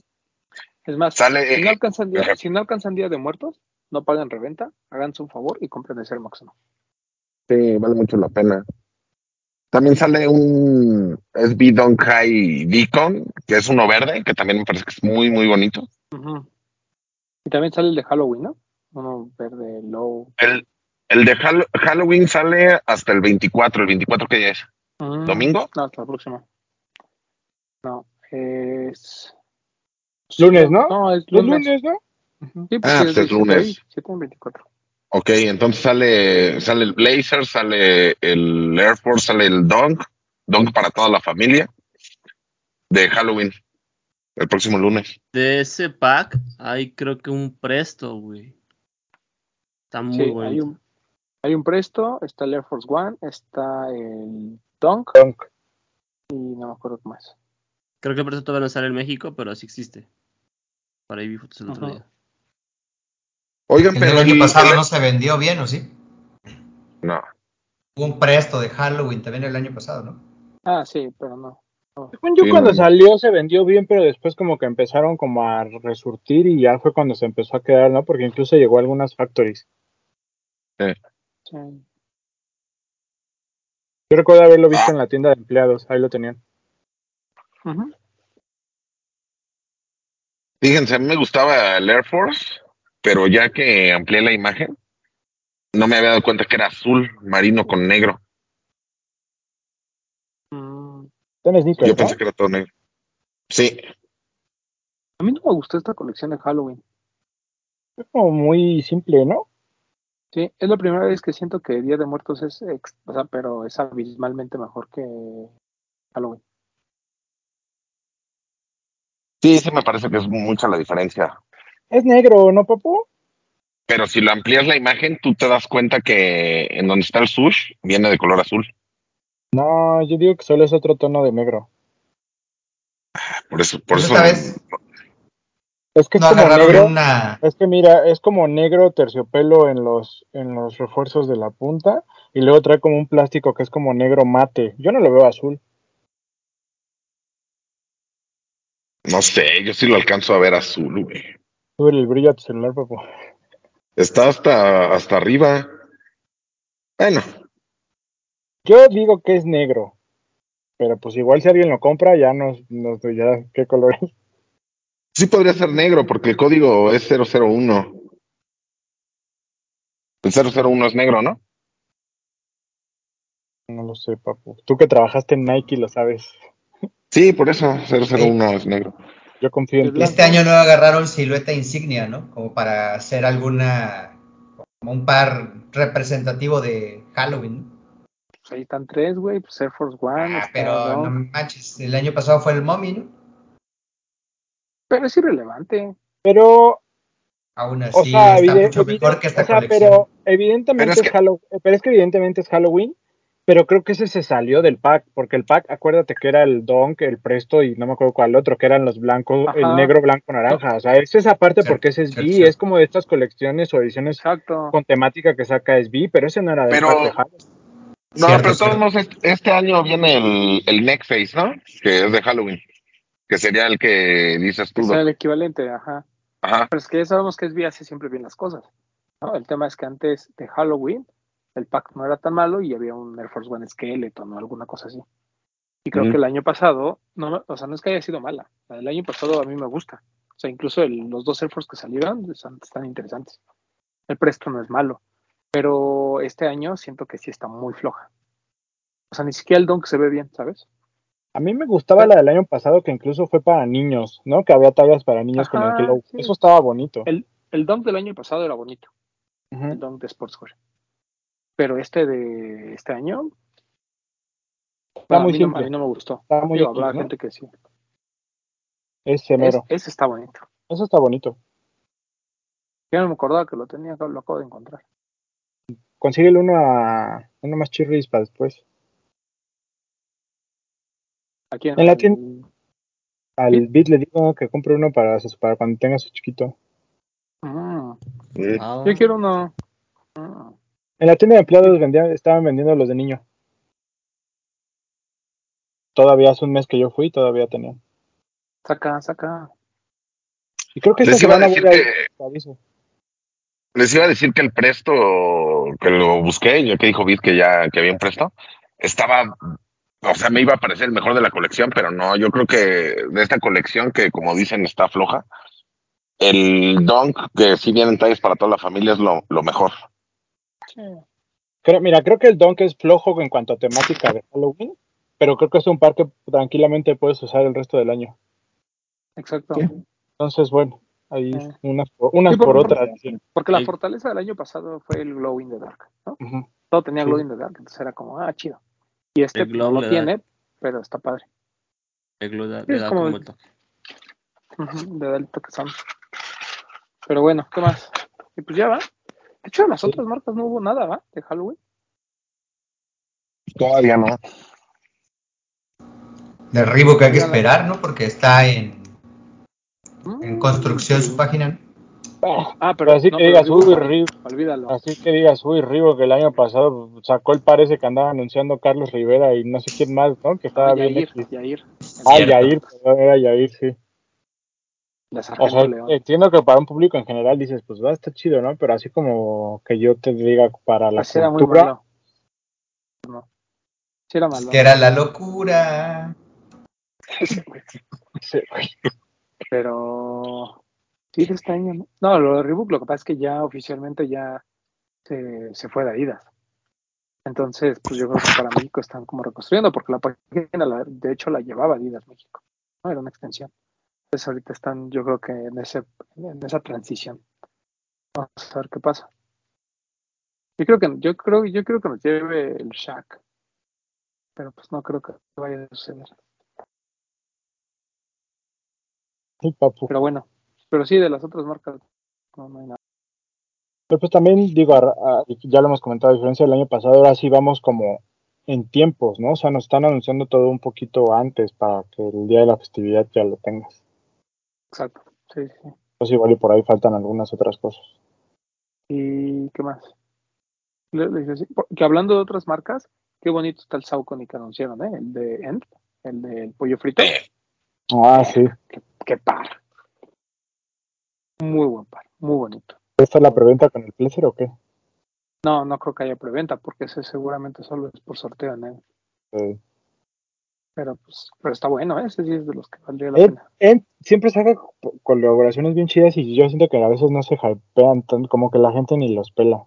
Es más, Sale, si, no eh, alcanzan día, si no alcanzan día de muertos, no paguen reventa, háganse un favor y compren Max 1. Sí, vale mucho la pena. También sale un SB Dunk High Deacon, que es uno verde, que también me parece que es muy, muy bonito. Y también sale el de Halloween, ¿no? Uno verde, low. El, el de Hall- Halloween sale hasta el 24. ¿El 24 qué día es? Mm, ¿Domingo? No, hasta la próxima. No, es. Lunes, ¿no? No, es Es lunes. lunes, ¿no? Sí, Ah, pues es 17 lunes. ahí, 7 en 24. Ok, entonces sale, sale el Blazer, sale el Air Force, sale el Dunk, Dunk para toda la familia, de Halloween, el próximo lunes. De ese pack hay creo que un presto, güey. Está muy Sí, hay un, hay un Presto, está el Air Force One, está el Dunk Dunk. y no me acuerdo qué más. Creo que el presto todavía no sale en México, pero sí existe. Por ahí vi fotos el otro Ajá. día. Oigan, El pero del año el- pasado el- no se vendió bien, ¿o sí? no. Hubo un presto de Halloween también el año pasado, ¿no? Ah, sí, pero no. Según yo Sí, cuando no. salió se vendió bien, pero después como que empezaron como a resurtir y ya fue cuando se empezó a quedar, ¿no? Porque incluso llegó a algunas factories. Sí. Yo recuerdo haberlo visto en la tienda de empleados, ahí lo tenían. Ujú. Fíjense, a mí me gustaba el Air Force, pero ya que amplié la imagen, no me había dado cuenta que era azul marino con negro. Mm, sneakers, Yo ¿no? pensé que era todo negro. Sí, A mí no me gustó esta colección de Halloween. Es como muy simple, ¿no? Sí, es la primera vez que siento que Día de Muertos es, ex- o sea, pero es abismalmente mejor que Halloween. sí, sí me parece que es mucha la diferencia. Es negro, ¿no, papu? Pero si lo amplías la imagen, tú te das cuenta que en donde está el sush viene de color azul. No, yo digo que solo es otro tono de negro. Por eso, por Pues eso. esta vez Es que es como negro. una... Es que mira, es como negro terciopelo en los, en los refuerzos de la punta y luego trae como un plástico que es como negro mate. Yo no lo veo azul. No sé, yo sí lo alcanzo a ver azul, güey. Sube el brillo a tu celular, papu. Está hasta, hasta arriba. Bueno, Yo digo que es negro. Pero pues igual si alguien lo compra, ya nos, nos dirá qué color es. Sí podría ser negro porque el código es 001. El 001 es negro, ¿no? No lo sé, papu. Tú que trabajaste en Nike lo sabes. Sí, por eso 001 es negro. Yo confío en ti. Este año no agarraron silueta insignia, ¿no? Como para hacer alguna... como un par representativo de Halloween. Pues ahí están tres, güey. Pues Air Force One, Ah, pero no Dunk. manches, el año pasado fue el Mommy, ¿no? Pero es irrelevante. Pero, Aún o así sea, está evide- mucho mejor evide- que esta o sea, colección. pero evidentemente Pero es es, que- Halloween, pero es que evidentemente es Halloween, pero creo que ese se salió del pack, porque el pack, acuérdate que era el Donk, el Presto y no me acuerdo cuál otro, que eran los blancos, el negro, blanco, naranja, o sea, es esa parte Cierto, porque ese es cierto, B, cierto. es como de estas colecciones o ediciones Exacto. con temática que saca SB, pero ese no era del Pero- pack de Halloween. No, Cierto, pero todos modos, este, este año viene el, el Neck Face, ¿no? Que es de Halloween. Que sería el que dices tú. Sea el equivalente, ajá. Ajá. Pero es que ya sabemos que SB hace siempre bien las cosas. ¿no? El tema es que antes de Halloween, el pack no era tan malo y había un Air Force One Skeleton o alguna cosa así. Y creo que el año pasado, no, o sea, no es que haya sido mala. La del año pasado a mí me gusta. O sea, incluso el- los dos Air Force que salieron están, están interesantes. El Presto no es malo. Pero este año siento que sí está muy floja. O sea, ni siquiera el Dunk se ve bien, ¿sabes? A mí me gustaba la del año pasado que incluso fue para niños, ¿no? Que había tallas para niños con el Hello. sí. Eso estaba bonito. El, el dunk del año pasado era bonito, el dunk de Sportswear. Pero este de este año. Está muy a, mí no, simple. a mí no me gustó. Está muy Digo, X, habrá ¿no? gente que sí. Ese Es- mero. ese está bonito. Eso está bonito. Yo no me acordaba que lo tenía, lo acabo de encontrar. Consíguele uno a uno más chirris para después. En la tienda- Al ¿Sí? Bit le digo que compre uno para, su- para cuando tenga su chiquito. Eh, Ah, yo quiero uno. En la tienda de empleados vendían, estaban vendiendo los de niño. Todavía hace un mes que yo fui, todavía tenían. saca, saca. Y creo que esta Les iba a semana decir voy a que les iba a decir que el presto que lo busqué, ya que dijo Vid que ya que había un presto, estaba, o sea, me iba a parecer el mejor de la colección, pero no, yo creo que de esta colección que como dicen está floja, el Dunk, que si vienen tallas para toda la familia, es lo, lo mejor. Sí. Creo- mira, creo que el Dunk es flojo en cuanto a temática de Halloween, pero creo que es un par que tranquilamente puedes usar el resto del año. Exacto. Entonces, bueno, ahí Sí. unas por, unas Sí, por- otras. sí. Porque la Sí. fortaleza del año pasado fue el Glow in the Dark, ¿no? Todo tenía Sí. Glow in the Dark, entonces era como, ah, chido. Y este El Glow no lo da- tiene, pero está padre. el glow da- Sí, le es da como- como el que son. Pero bueno, ¿qué más? Y pues ya va. De hecho, en las Sí. otras marcas no hubo nada, ¿va? De Halloween. Todavía no. De Reebok hay que esperar, ¿no? Porque está en, en Mm, construcción su página. Ah, pero así no, que pero digas, uy, Reebok. olvídalo. Así que digas, uy, Rivo, que el año pasado sacó el par ese que andaba anunciando Carlos Rivera y no sé quién más, ¿no? Que estaba Ah, bien. Yair. Yair. Ah. Yair, perdón, era Yair, sí. O sea, León. entiendo que para un público en general dices, pues va a estar chido, ¿no? Pero así como que yo te diga para la Pues era muy cultura, malo. No. Sí era malo. Que era la locura. sí, güey. Pero sí de este año, ¿no? No, lo de Reebok lo que pasa es que ya oficialmente ya se, se fue de Adidas. Entonces, pues yo creo que para México están como reconstruyendo, porque la página, la- de hecho, la llevaba Adidas México, ¿no? Era una extensión. Entonces ahorita están, yo creo que en ese, en esa transición. Vamos a ver qué pasa. Yo creo que, yo creo, yo creo que nos lleve el Shaq. Pero pues no creo que vaya a suceder. Sí, papu. Pero bueno, pero sí, de las otras marcas, no, no hay nada. Pero pues también digo, a- a- ya lo hemos comentado, a diferencia del año pasado, ahora sí vamos como en tiempos, ¿no? O sea, nos están anunciando todo un poquito antes para que el día de la festividad ya lo tengas. Exacto. Sí, sí. Pues igual y por ahí faltan algunas otras cosas. ¿Y qué más? Le- le dije así, por- Que hablando de otras marcas, qué bonito está el Saucony que anunciaron, ¿eh? El de End, el del pollo frito. Ah, sí. Qué par. Muy buen par, muy bonito. ¿Esta es la preventa con el Pleasure o qué? No, no creo que haya preventa, porque ese seguramente solo es por sorteo en él. Eh, Pero pues, pero está bueno, ¿eh? ese sí es de los que valdría la Ed, pena. Ed siempre saca co- colaboraciones bien chidas y yo siento que a veces no se hypean tanto, como que la gente ni los pela.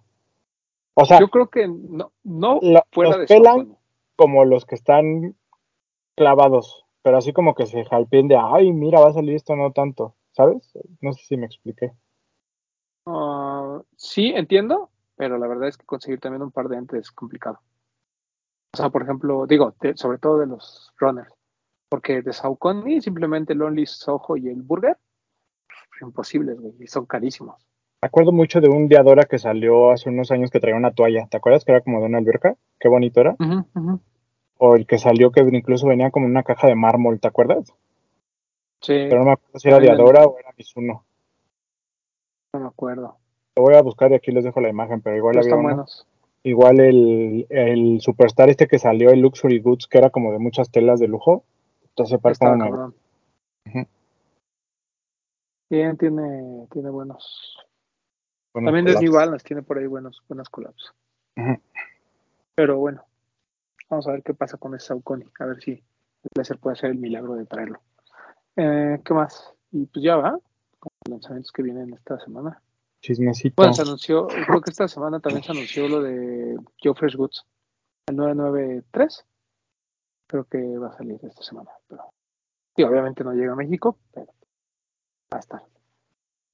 O sea, Yo creo que no, no fuera los de pelan como los que están clavados, pero así como que se hypeen de, ay, mira, va a salir esto, no tanto, ¿sabes? No sé si me expliqué. Ah, sí, entiendo, pero la verdad es que conseguir también un par de entes es complicado. O sea, por ejemplo, digo, de- sobre todo de los runners, porque de Saucony simplemente el Only Soho y el Burger, pues, imposibles, güey, y son carísimos. Me acuerdo mucho de un Diadora que salió hace unos años que traía una toalla, ¿te acuerdas que era como de una alberca? Qué bonito era. O el que salió que incluso venía como una caja de mármol, ¿te acuerdas? Sí, Pero no me acuerdo si era Diadora o era Mizuno. no me acuerdo. Lo voy a buscar y aquí les dejo la imagen, pero igual había están buenos. Igual el, el Superstar este que salió, el Luxury Goods, que era como de muchas telas de lujo. Entonces, para como. Ujú. Bien, tiene, tiene buenos. buenos También. Disney Balance tiene por ahí buenos, buenas collabs. Pero bueno, vamos a ver qué pasa con ese Saucony. A ver si el placer puede hacer el milagro de traerlo. Eh, ¿Qué más? Y pues ya va, con los lanzamientos que vienen esta semana. Chismecito. Bueno, se anunció, creo que esta semana también se anunció lo de Joe Fresh Goods, el 993. Creo que va a salir esta semana. Pero, y obviamente no llega a México, pero va a estar.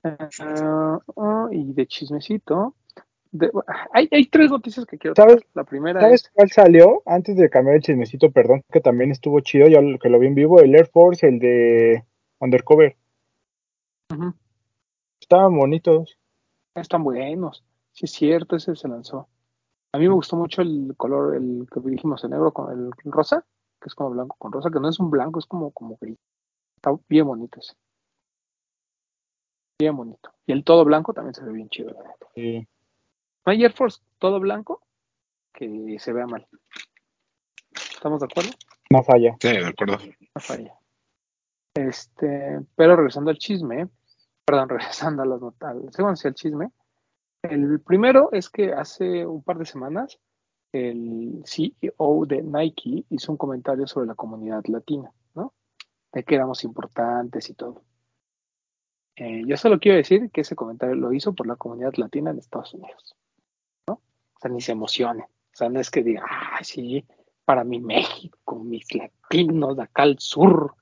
Ah, y de chismecito. De- hay, hay tres noticias que quiero ¿Sabes? La primera ¿Sabes es. cuál salió? Antes de cambiar el chismecito, perdón, que también estuvo chido, ya lo- que lo vi en vivo, el Air Force, el de Undercover. Estaban bonitos. están buenos. Sí, es cierto, ese se lanzó. A mí me gustó mucho el color, el que dijimos, el negro con el rosa, que es como blanco con rosa, que no es un blanco, es como, como gris. Está bien bonito ese. Bien bonito. Y el todo blanco también se ve bien chido. la neta. Sí. No hay Air Force todo blanco que se vea mal. ¿Estamos de acuerdo? No falla. Sí, de acuerdo. No falla. Este, pero regresando al chisme, perdón, regresando a las notas, segundo hacia el chisme. El primero es que hace un par de semanas el CEO de Nike hizo un comentario sobre la comunidad latina, ¿no? De que éramos importantes y todo. Eh, yo solo quiero decir que ese comentario lo hizo por la comunidad latina en Estados Unidos. O sea, ni se emocione. O sea, no es que diga, ay, sí, para mi México, mis latinos de acá al sur.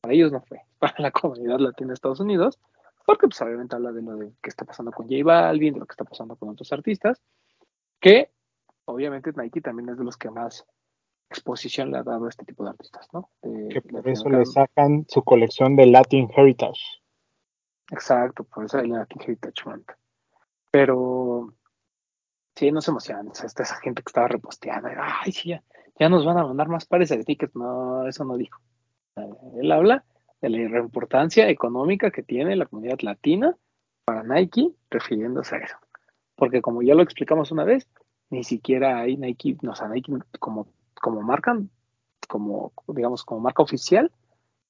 Para ellos no fue, para la comunidad latina de Estados Unidos, porque pues obviamente habla de lo de que está pasando con J Balvin, de lo que está pasando con otros artistas, que obviamente Nike también es de los que más exposición le ha dado a este tipo de artistas, ¿no? De- Que por eso le sacan su colección de Latin Heritage. Exacto, por eso el Latin Heritage Month. Pero sí, no se emocionan. Está esa gente que estaba reposteando. Ay, sí, ya, ya nos van a mandar más pares de tickets. No, eso no dijo. Él habla de la importancia económica que tiene la comunidad latina para Nike, refiriéndose a eso. Porque como ya lo explicamos una vez, ni siquiera hay Nike, no, o Nike como, como marca, como, digamos, como marca oficial,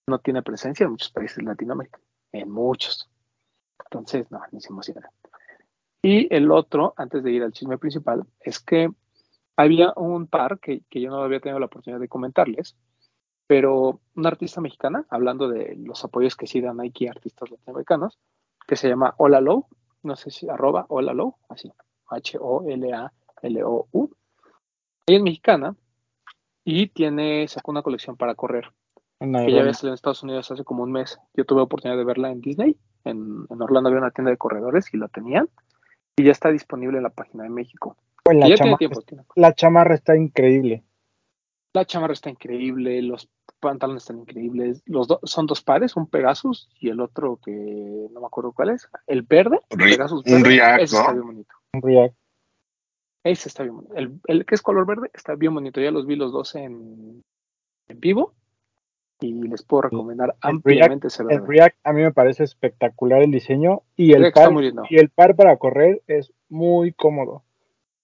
no tiene presencia en muchos países de Latinoamérica. En muchos. Entonces, no, ni se emocionan. Y el otro, antes de ir al chisme principal, es que había un par que, que yo no había tenido la oportunidad de comentarles, pero una artista mexicana, hablando de los apoyos que sí da Nike a artistas latinoamericanos, que se llama Hola Low, no sé si arroba Hola Low, así, H-O-L-A-L-O-U. Ella es mexicana y tiene, sacó una colección para correr que ya había salido en Estados Unidos hace como un mes. Yo tuve oportunidad de verla en Disney. En, en Orlando había una tienda de corredores y la tenían. Y ya está disponible en la página de México. Pues Y la, chamarra, tiempo. tiene- la chamarra está increíble. La chamarra está increíble, los pantalones están increíbles. Los dos son dos pares, un Pegasus y el otro que no me acuerdo cuál es. El verde, el un React, ese ¿no? está bien bonito. Un React. Ese está bien bonito. El, el que es color verde está bien bonito. Ya los vi los dos en, en vivo y les puedo recomendar El ampliamente ese El. React a mí me parece espectacular el diseño y el, React par, muy lindo. y el par para correr es muy cómodo.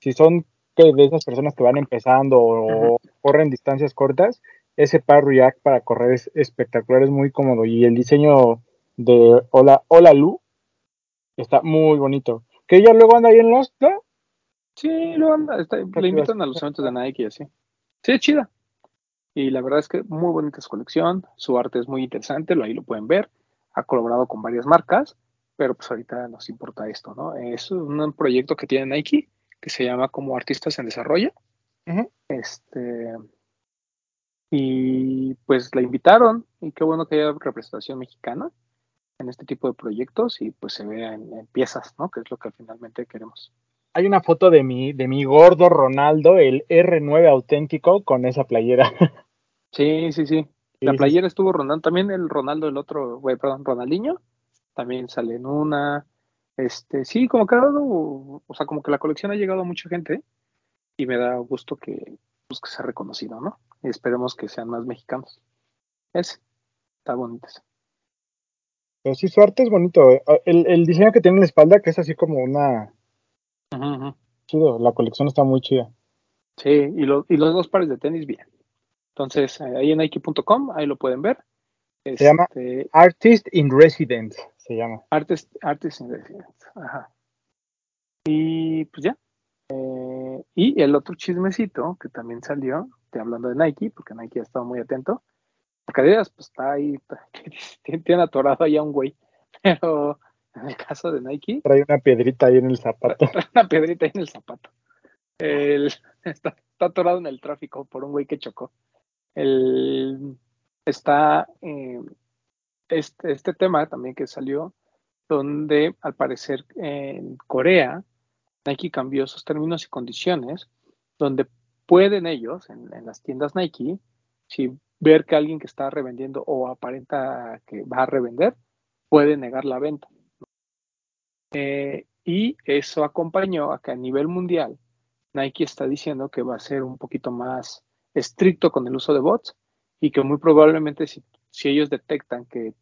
Si son de esas personas que van empezando o corren distancias cortas, ese par React para correr es espectacular, es muy cómodo y el diseño de Hola, Hola Lu está muy bonito. Que ella luego anda ahí en Lost, ¿no? Sí, lo anda, está- le invitan a los eventos de Nike y así. Sí, es chida. Y la verdad es que muy bonita su colección, su arte es muy interesante, ahí lo pueden ver. Ha colaborado con varias marcas, pero pues ahorita nos importa esto, ¿no? Es un proyecto que tiene Nike que se llama como Artistas en Desarrollo. Ujú. Este. Y pues la invitaron, y qué bueno que haya representación mexicana en este tipo de proyectos y pues se vea en, en piezas, ¿no? Que es lo que finalmente queremos. Hay una foto de mi, de mi gordo Ronaldo, el R9 auténtico, con esa playera. Sí, sí, sí. La playera estuvo rondando. También el Ronaldo, el otro, güey, perdón, Ronaldinho, también sale en una. Este, sí, como que ha dado, o sea, como que la colección ha llegado a mucha gente y me da gusto que, pues, que sea reconocido, ¿no? Y esperemos que sean más mexicanos. Ese, está bonito ese. Pero sí, su arte es bonito. eh. El, el diseño que tiene en la espalda, que es así como una... Ujú, ujú. Chido, la colección está muy chida. Sí, y, lo- y los dos pares de tenis, bien. Entonces, eh, ahí en Nike.com, ahí lo pueden ver. Se llama- Este, Artist in Residence se llama. Artes, Artes in Residence. Ajá. Y pues ya. Eh, y el otro chismecito que también salió, te hablando de Nike, porque Nike ha estado muy atento. Porque Adidas, pues está ahí, tiene, tiene atorado ahí a un güey. Pero en el caso de Nike, Trae una piedrita ahí en el zapato. trae una piedrita ahí en el zapato. El- está, está atorado en el tráfico por un güey que chocó. Está eh, este, este tema también que salió, donde al parecer en Corea Nike cambió sus términos y condiciones, donde pueden ellos, en, en las tiendas Nike, si ver que alguien que está revendiendo o aparenta que va a revender, puede negar la venta. Eh, y eso acompañó a que a nivel mundial Nike está diciendo que va a ser un poquito más estricto con el uso de bots y que muy probablemente si, si ellos detectan que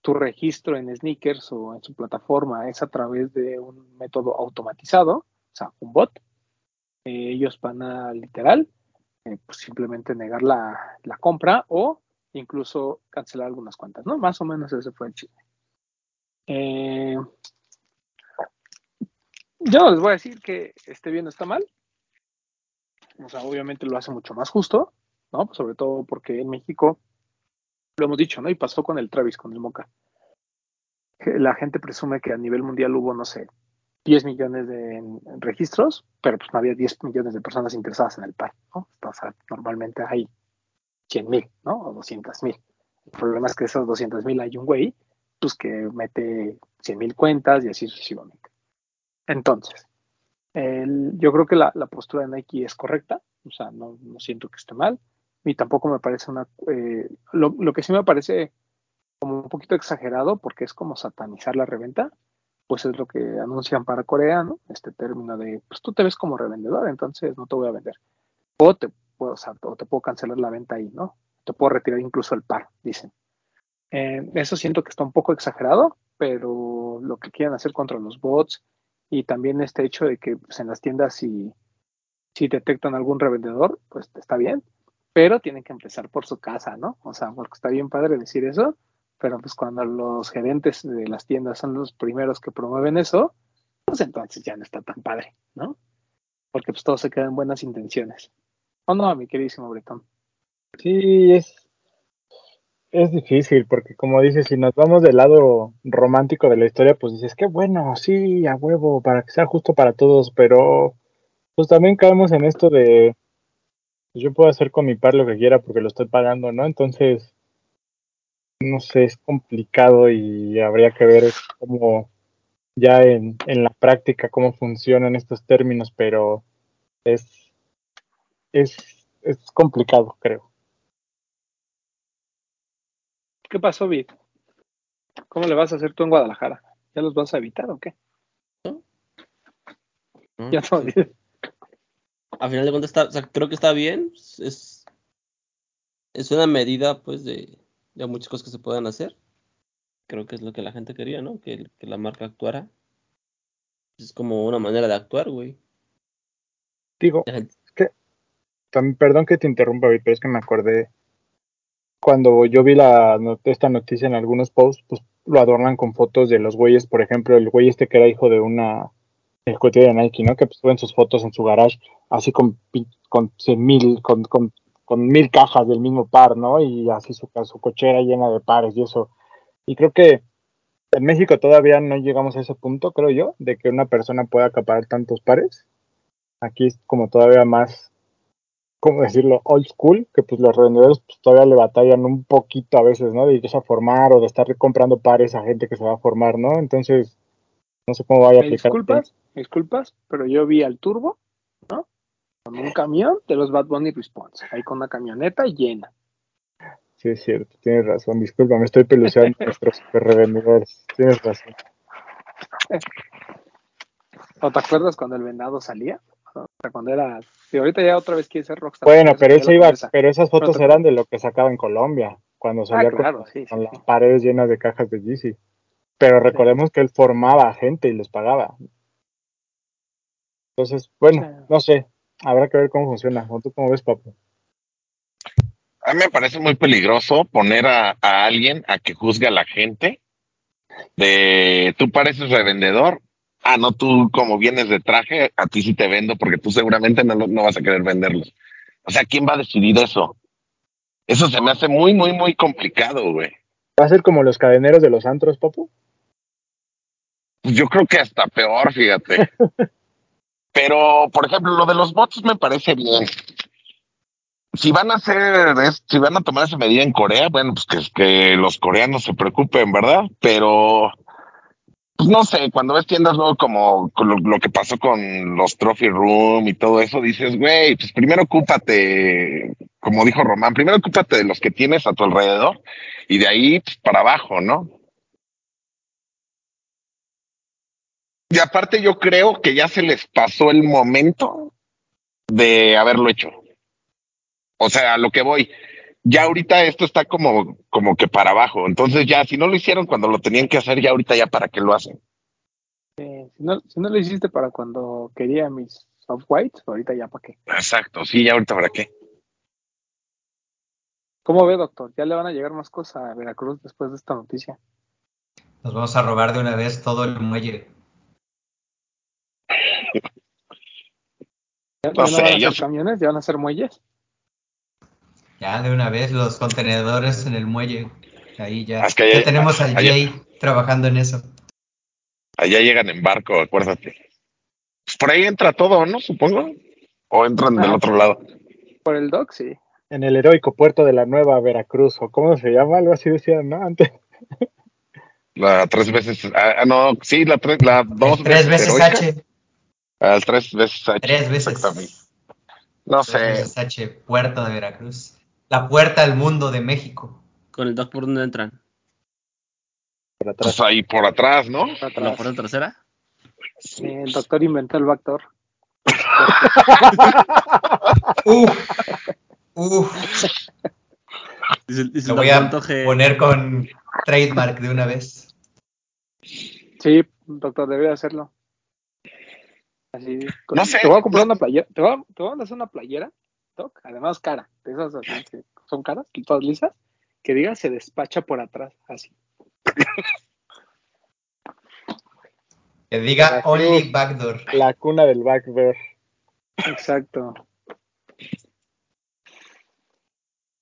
tu registro en sneakers o en su plataforma es a través de un método automatizado, o sea, un bot, eh, ellos van a literal eh, pues simplemente negar la, la, compra o incluso cancelar algunas cuentas, ¿no? Más o menos ese fue el chisme. Eh, yo les voy a decir que esté bien o está mal. O sea, obviamente lo hace mucho más justo, ¿no? Pues sobre todo porque en México, lo hemos dicho, ¿no? Y pasó con el Travis, con el Moca. La gente presume que a nivel mundial hubo, no sé, 10 millones de registros, pero pues no había 10 millones de personas interesadas en el par, ¿no? O sea, normalmente hay 100 mil, ¿no? O 200 mil. El problema es que esos 200 mil hay un güey, pues que mete 100 mil cuentas y así sucesivamente. Entonces, el, yo creo que la, postura de Nike es correcta, o sea, no, siento que esté mal, y tampoco me parece una... Eh, lo, que sí me parece como un poquito exagerado, porque es como satanizar la reventa, pues es lo que anuncian para Corea, ¿no? Este término de, pues tú te ves como revendedor, entonces no te voy a vender. O te puedo, o o te puedo cancelar la venta ahí, ¿no? Te puedo retirar incluso el par, dicen. Eh, eso siento que está un poco exagerado, pero lo que quieren hacer contra los bots y también este hecho de que pues, en las tiendas si, si detectan algún revendedor, pues está bien, pero tienen que empezar por su casa, ¿no? O sea, porque está bien padre decir eso, pero pues cuando los gerentes de las tiendas son los primeros que promueven eso, pues entonces ya no está tan padre, ¿no? Porque pues todo se queda en buenas intenciones. ¿O no, mi queridísimo Bretón? Sí, es, es difícil, porque como dices, si nos vamos del lado romántico de la historia, pues dices, qué bueno, sí, a huevo, para que sea justo para todos, pero pues también caemos en esto de, yo puedo hacer con mi par lo que quiera porque lo estoy pagando, ¿no? Entonces, no sé, es complicado y habría que ver cómo ya en, en la práctica cómo funcionan estos términos, pero es, es, es complicado, creo. ¿Qué pasó, Vid? ¿Cómo le vas a hacer tú en Guadalajara? ¿Ya los vas a evitar o qué? ¿No? No, ya no. sí. A final de cuentas, está, o sea, creo que está bien. Es, es una medida, pues, de, de muchas cosas que se puedan hacer. Creo que es lo que la gente quería, ¿no? Que, que la marca actuara. Es como una manera de actuar, güey. Digo, es que, también, perdón que te interrumpa, pero es que me acordé cuando yo vi la, esta noticia en algunos posts, pues lo adornan con fotos de los güeyes, por ejemplo, el güey este que era hijo de una ejecutiva de Nike, ¿no? Que pues, suben sus fotos en su garage, así con, con mil, con mil cajas del mismo par, ¿no? Y así su, su cochera llena de pares y eso. Y creo que en México todavía no llegamos a ese punto, creo yo, de que una persona pueda acaparar tantos pares. Aquí es como todavía más, ¿cómo decirlo? Old school, que pues los revendedores pues, todavía le batallan un poquito a veces, ¿no? De irse a formar o de estar comprando pares a gente que se va a formar, ¿no? Entonces, no sé cómo vaya a aplicar. disculpas, disculpas, pero yo vi al Turbo, ¿no? Con un camión de los Bad Bunny Response, ahí con una camioneta llena. Sí, es cierto, tienes razón. Disculpa, me estoy peluceando a nuestros revendedores. Tienes razón. ¿O te acuerdas cuando el venado salía? Cuando era. Y ahorita ya otra vez quiere ser rockstar. Bueno, pero eso iba, esas fotos eran de lo que sacaba en Colombia, cuando salía con- claro, con, sí, sí, con sí. las paredes llenas de cajas de Yeezy. Pero recordemos que él formaba a gente y les pagaba. Entonces, bueno, Sí. no sé, habrá que ver cómo funciona. ¿O tú cómo ves, papu? A mí me parece muy peligroso poner a, a alguien a que juzgue a la gente de tú pareces revendedor. Ah, no, tú como vienes de traje, a ti sí te vendo porque tú seguramente no, no vas a querer venderlos. O sea, ¿quién va a decidir eso? Eso se me hace muy, muy, muy complicado, güey. ¿Va a ser como los cadeneros de los antros, papu? Yo creo que hasta peor, fíjate. Pero, por ejemplo, lo de los bots me parece bien. si van a hacer, si van a tomar esa medida en Corea, bueno, pues que, que los coreanos se preocupen, ¿verdad? Pero, pues no sé, cuando ves tiendas como lo que pasó con los Trophy Room y todo eso, dices, güey, pues primero ocúpate, como dijo Román, primero ocúpate de los que tienes a tu alrededor y de ahí pues, para abajo, ¿no? Y aparte yo creo que ya se les pasó el momento de haberlo hecho. O sea, a lo que voy. Ya ahorita esto está como, como que para abajo. Entonces ya, si no lo hicieron cuando lo tenían que hacer, ya ahorita ya para qué lo hacen. Eh, si, no, si no lo hiciste para cuando quería mis soft whites, ahorita ya para qué. Exacto, sí, ya ahorita para qué. ¿Cómo ve, doctor? Ya le van a llegar más cosas a Veracruz después de esta noticia. Nos vamos a robar de una vez todo el muelle. ¿Ya, No ya sé, van a yo sé. camiones? ¿Ya van a hacer muelles? Ya de una vez los contenedores en el muelle. Ahí ya. Es que ya tenemos al allá- Jay trabajando en eso. Allá llegan en barco, acuérdate. Pues por ahí entra todo, ¿no? Supongo. O entran del Ah, otro lado. Por el dock, sí. En el heroico puerto de la Nueva Veracruz, o cómo se llama, algo así decían, ¿no? Antes. La tres veces. Ah, ah, no, sí, la tres, la dos Es tres veces. H. Ah, tres veces H. Tres veces. No Tres sé. veces H. Puerto de Veracruz. La puerta al mundo de México. Con el dock por donde entran. Por atrás. Pues ahí por atrás, ¿no? ¿Por la puerta trasera? Sí, el doctor inventó el backdoor. Uf. Uf. Dice, dice Lo voy a poner con trademark de una vez. Sí, doctor, debería hacerlo. Así. con- No sé. Te voy a comprar una playera. Te voy a, te voy a hacer una playera, Doc, además cara. De esas así que son caras, todas lisas. Que diga se despacha por atrás, así. Que diga Veracruz. Only Backdoor. La cuna del backdoor. Exacto.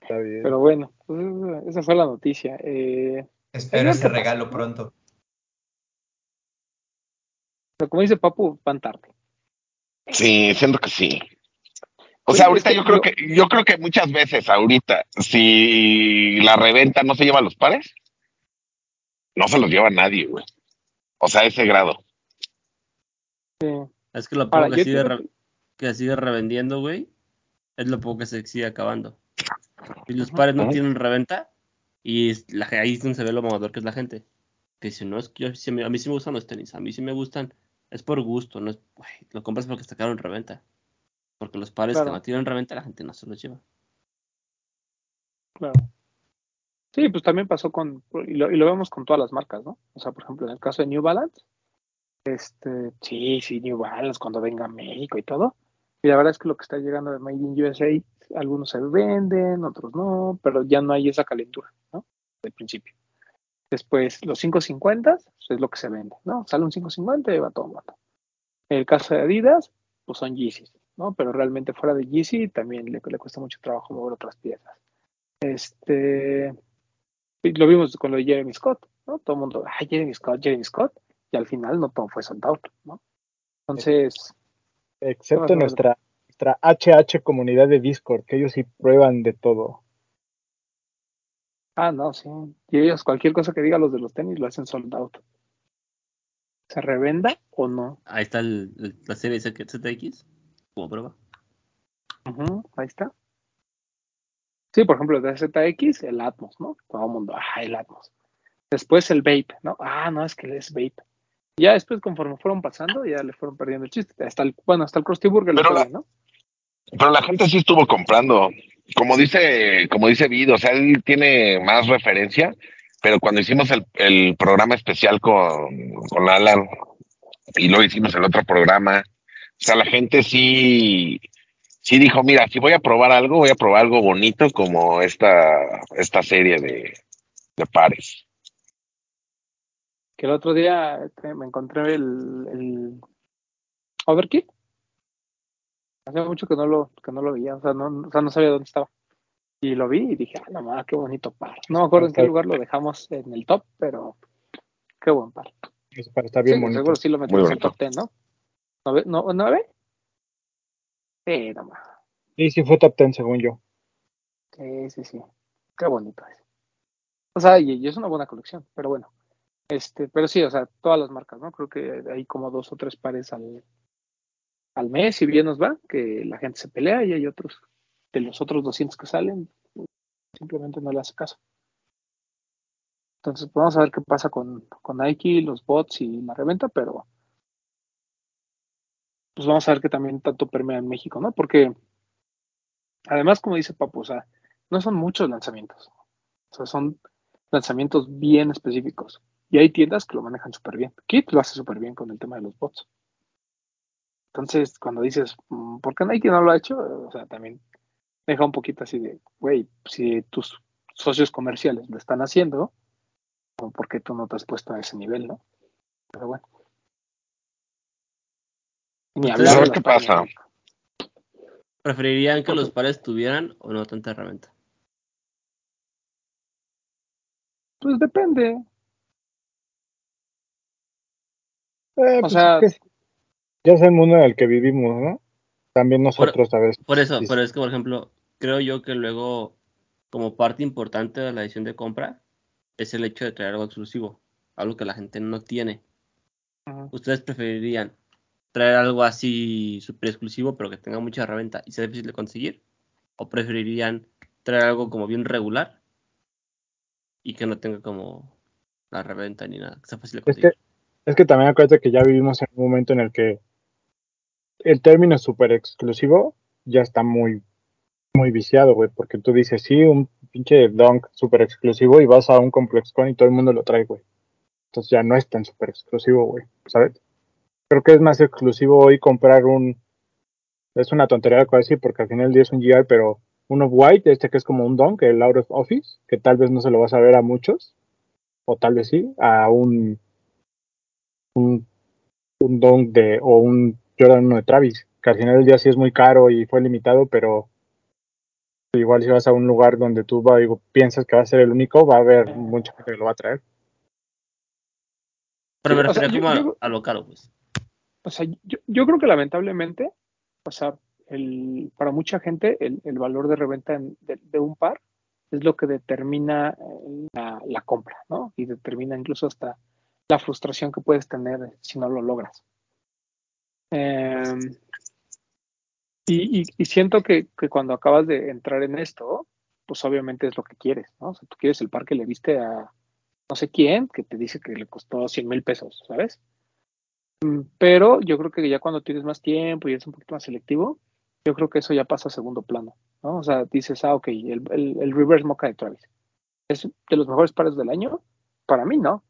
Está bien. Pero bueno, pues, esa fue la noticia. Eh, Espero ese regalo pronto. pero como dice Papu, van tarde. Sí, siento que sí. O sea, ahorita yo creo que yo creo que muchas veces ahorita si la reventa no se lleva los pares, no se los lleva nadie, güey. O sea, a ese grado. Sí. Es que lo poco Ahora, que sigue, que sigue revendiendo, güey, es lo poco que se sigue acabando. Y los pares no tienen reventa, y es la, ahí es donde se ve lo mamador que es la gente. Que dice, no, es que yo, sí me- a mí sí me gustan los tenis, a mí sí me gustan, es por gusto, no es, güey, lo compras porque está caro en reventa. Porque los pares Claro. que no tienen la gente no se los lleva. Claro. Sí, pues también pasó con, y lo, y lo vemos con todas las marcas, ¿no? O sea, por ejemplo, en el caso de New Balance, este, sí, sí, New Balance cuando venga a México y todo. Y la verdad es que lo que está llegando de Made in USA, algunos se venden, otros no, pero ya no hay esa calentura, ¿no? Del principio. Después, los 550 pues, es lo que se vende, ¿no? Sale un 550 y va todo el mundo. En el caso de Adidas, pues son Yeezys, ¿no? Pero realmente fuera de Yeezy también le, le cuesta mucho trabajo mover otras piezas. Este, lo vimos con lo de Jeremy Scott, ¿no? Todo el mundo, ay, Jeremy Scott, Jeremy Scott, y al final no todo fue sold out, ¿no? Entonces, Excepto nuestra, nuestra HH comunidad de Discord, que ellos sí prueban de todo. ah, no, sí. Y ellos, cualquier cosa que diga los de los tenis, lo hacen sold out. ¿Se revenda o no? Ahí está el- el- la serie ZX, como prueba. Ahí está. Sí, por ejemplo, de ZX, el Atmos, ¿no? Todo el mundo, ah, el Atmos. Después el Vape, ¿no? Ah, no, es que es Vape. Ya después, conforme fueron pasando, ya le fueron perdiendo el chiste. Hasta el, bueno, hasta el Krusty Burger fue ¿no? Pero la gente sí estuvo comprando. Como dice, como dice Vid, o sea, él tiene más referencia, pero cuando hicimos el, el programa especial con, con Alan y luego hicimos el otro programa, o sea, la gente sí, sí dijo, mira, si voy a probar algo, voy a probar algo bonito como esta, esta serie de, de pares. Que el otro día este, me encontré el, el Overkill. Hacía mucho que no lo, que no lo veía, o sea, no, o sea, no sabía dónde estaba. Y lo vi y dije, ah, no mames, qué bonito par. No me acuerdo en qué lugar lo dejamos en el top, pero qué buen par. Ese par está bien Sí, bonito. seguro sí lo metimos en bonito. top 10, ¿no? ¿Nueve? ¿No, ¿Nueve? Sí, no mames. Sí, sí fue top 10 según yo. Sí, sí, sí. Qué bonito es. O sea, y, y es una buena colección, pero bueno. Este, pero sí, o sea, todas las marcas, ¿no? Creo que hay como dos o tres pares al, al mes, si bien nos va, que la gente se pelea y hay otros, de los otros 200 que salen, simplemente no le hace caso. Entonces, pues, vamos a ver qué pasa con, con Nike, los bots y la reventa, pero pues vamos a ver qué también tanto permea en México, ¿no? Porque además, como dice Papu, o sea, no son muchos lanzamientos, o sea, son lanzamientos bien específicos. Y hay tiendas que lo manejan súper bien. Kit lo hace súper bien con el tema de los bots. Entonces, cuando dices, mm, ¿por qué Nike no lo ha hecho? O sea, también deja un poquito así de, güey, si tus socios comerciales lo están haciendo, ¿por qué tú no te has puesto a ese nivel, no? Pero bueno. ¿Sabes qué pasa? ¿Preferirían que los pares tuvieran o no tanta reventa? Pues depende. Eh, O pues sea, es que ya es el mundo en el que vivimos, ¿no? También nosotros a veces. Por eso, sí, pero es que, por ejemplo, creo yo que luego, como parte importante de la decisión de compra, es el hecho de traer algo exclusivo, algo que la gente no tiene. ¿Ustedes preferirían traer algo así súper exclusivo, pero que tenga mucha reventa y sea difícil de conseguir? ¿O preferirían traer algo como bien regular y que no tenga como la reventa ni nada, que sea fácil de Es conseguir? que, es que también acuérdate que ya vivimos en un momento en el que el término super exclusivo ya está muy, muy viciado, güey, porque tú dices, sí, un pinche donk super exclusivo y vas a un ComplexCon y todo el mundo lo trae, güey. Entonces ya no es tan super exclusivo, güey, ¿sabes? Creo que es más exclusivo hoy comprar un... Es una tontería lo que voy a decir porque al final del día es un GI, pero un Off-White, este que es como un donk, el Out of Office, que tal vez no se lo vas a ver a muchos, o tal vez sí, a un un, un donk de o un Jordan 1 de Travis, que al final del día sí es muy caro y fue limitado, pero igual si vas a un lugar donde tú va, digo, piensas que va a ser el único, va a haber mucha gente que lo va a traer. Pero me Sí, o sea, refería yo- como yo- a, a lo caro, pues. O sea, yo, yo creo que lamentablemente, o sea, para mucha gente el, el valor de reventa en- de, un par es lo que determina eh, la, compra, ¿no? Y determina incluso hasta la frustración que puedes tener si no lo logras. Y, y- y siento que, que cuando acabas de entrar en esto, pues obviamente es lo que quieres, ¿no? O sea, tú quieres el par que le viste a no sé quién, que te dice que le costó 100 mil pesos, ¿sabes? Mm, Pero yo creo que ya cuando tienes más tiempo y eres un poquito más selectivo, yo creo que eso ya pasa a segundo plano, ¿no? O sea, dices, ah, ok, el, el, el Reverse Mocha de Travis es de los mejores pares del año. Para mí, no.